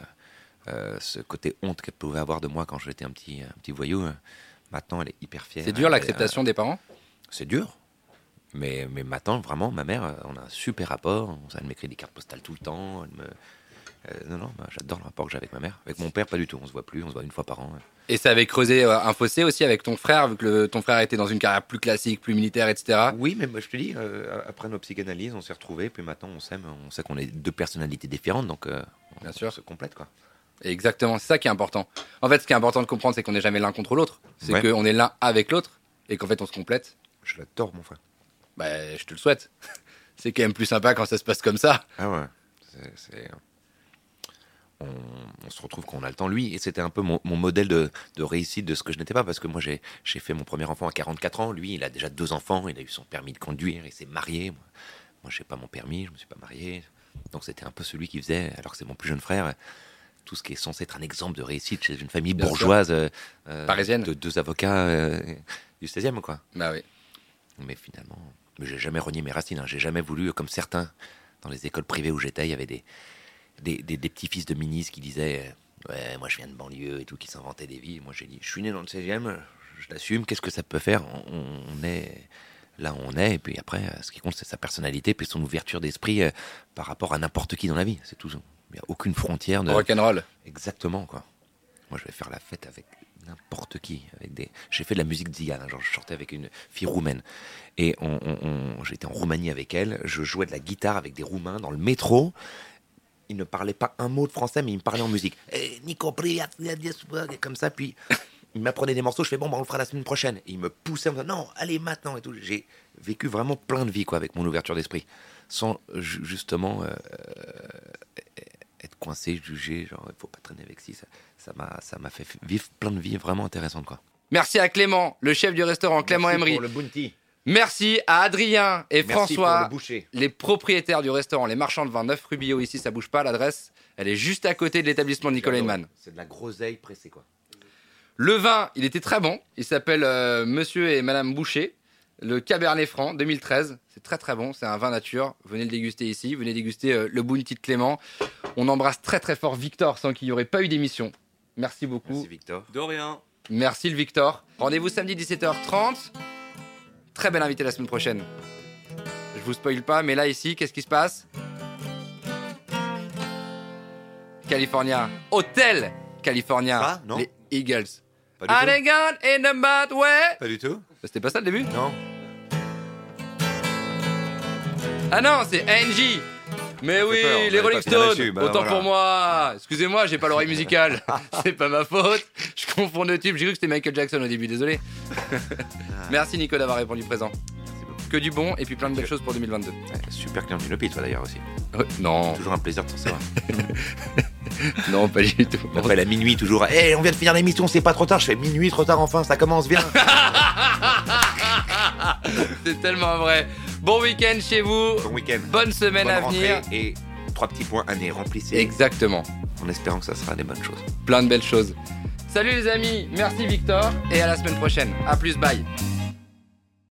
euh, ce côté honte qu'elle pouvait avoir de moi quand j'étais un petit, un petit voyou, euh, maintenant, elle est hyper fière. C'est dur l'acceptation des parents? C'est dur. Mais, mais maintenant, vraiment, ma mère, on a un super rapport. Elle m'écrit des cartes postales tout le temps. Elle me... euh, non, non, bah, j'adore le rapport que j'ai avec ma mère. Avec mon père, pas du tout. On se voit plus, on se voit une fois par an. ouais. Et ça avait creusé euh, un fossé aussi avec ton frère, vu que le- ton frère était dans une carrière plus classique, plus militaire, etc. Oui, mais moi, je te dis, euh, après nos psychanalyses, on s'est retrouvés, puis maintenant on s'aime, on sait qu'on est deux personnalités différentes, donc on, Bien sûr. se complète quoi. Exactement, c'est ça qui est important. En fait, ce qui est important de comprendre, c'est qu'on n'est jamais l'un contre l'autre. C'est Ouais. qu'on est l'un avec l'autre et qu'en fait, on se complète. Je l'adore, mon frère. Bah, je te le souhaite. c'est quand même plus sympa quand ça se passe comme ça. Ah ouais, c'est. On, on se retrouve quand on a le temps. Lui, et c'était un peu mon, mon modèle de, de réussite de ce que je n'étais pas, parce que moi j'ai j'ai fait mon premier enfant à 44 ans. Lui, il a déjà deux enfants, il a eu son permis de conduire, il s'est marié. Moi, moi j'ai pas mon permis, je me suis pas marié. Donc c'était un peu celui qui faisait, alors que c'est mon plus jeune frère, tout ce qui est censé être un exemple de réussite chez une famille Bien bourgeoise euh, euh, Parisienne. de deux avocats euh, du 16e, quoi. Bah oui. Mais finalement, mais j'ai jamais renié mes racines. hein. J'ai jamais voulu, comme certains dans les écoles privées où j'étais, il y avait des, des, des- des petits-fils de ministres qui disaient euh, Ouais, moi je viens de banlieue et tout, qui s'inventaient des vies. Moi j'ai dit Je suis né dans le 16e, je l'assume, qu'est-ce que ça peut faire? On, on est là où on est, et puis après, euh, ce qui compte, c'est sa personnalité, puis son ouverture d'esprit euh, par rapport à n'importe qui dans la vie. C'est tout. Il n'y a aucune frontière de. Rock'n'roll. Exactement, quoi. Moi, je vais faire la fête avec n'importe qui. Avec des... J'ai fait de la musique d'Ian, genre je sortais avec une fille roumaine. Et on, on- on- j'étais en Roumanie avec elle, je jouais de la guitare avec des Roumains dans le métro. Ils ne parlaient pas un mot de français, mais ils me parlaient en musique. Eh, et comme ça, puis ils m'apprenaient des morceaux, je fais bon, bah, on le fera la semaine prochaine. Et ils me poussaient en me disant non, allez maintenant et tout. J'ai vécu vraiment plein de vie, quoi, avec mon ouverture d'esprit. Sans ju- justement euh, être coincé, jugé, genre il faut pas traîner avec ci. Ça, m'a, ça m'a fait vivre plein de vies vraiment intéressantes quoi. Merci à Clément, le chef du restaurant Clément Emery. pour le bounty. Merci à Adrien et Merci François, le boucher. les propriétaires du restaurant Les Marchands de Vin 9 rue Billot. Ici, ça bouge pas. L'adresse, elle est juste à côté de l'établissement de Nicolas Heinemann. C'est de la groseille pressée quoi. Le vin, il était très bon. Il s'appelle euh, Monsieur et Madame Boucher. Le Cabernet Franc 2013. C'est très très bon. C'est un vin nature. Venez le déguster ici. Venez déguster euh, le Bounty de Clément. On embrasse très très fort Victor sans qu'il n'y aurait pas eu d'émission. Merci beaucoup. Merci Victor. De rien. Merci le Victor. Rendez-vous samedi 17h30. Très bel invité la semaine prochaine. Je vous spoil pas, mais là ici, qu'est-ce qui se passe? California. Hôtel California. Ça, non? Les Eagles. Pas du tout. in a bad way Pas du tout. C'était pas ça le début? Non. Ah non, c'est Angie Mais oui, peur, les Rolling Stones bah Autant voilà. pour moi Excusez-moi, j'ai pas l'oreille musicale. c'est pas ma faute. Je confonds le type. J'ai cru que c'était Michael Jackson au début, désolé. Merci Nicolas d'avoir répondu présent. Que du bon et puis plein de belles choses pour 2022. Ouais, super client du Nopi, toi d'ailleurs aussi. Euh, Non, Toujours un plaisir de te recevoir. non, pas du tout. On m'appelle à minuit toujours. Eh, on vient de finir l'émission, c'est pas trop tard. Je fais minuit, trop tard enfin, ça commence bien. C'est tellement vrai. Bon week-end chez vous. bon week-end. Bonne semaine Bonne à venir. et trois petits points année remplissez Exactement. en espérant que ça sera des bonnes choses. Plein de belles choses. Salut les amis, merci Victor et à la semaine prochaine. A plus, bye.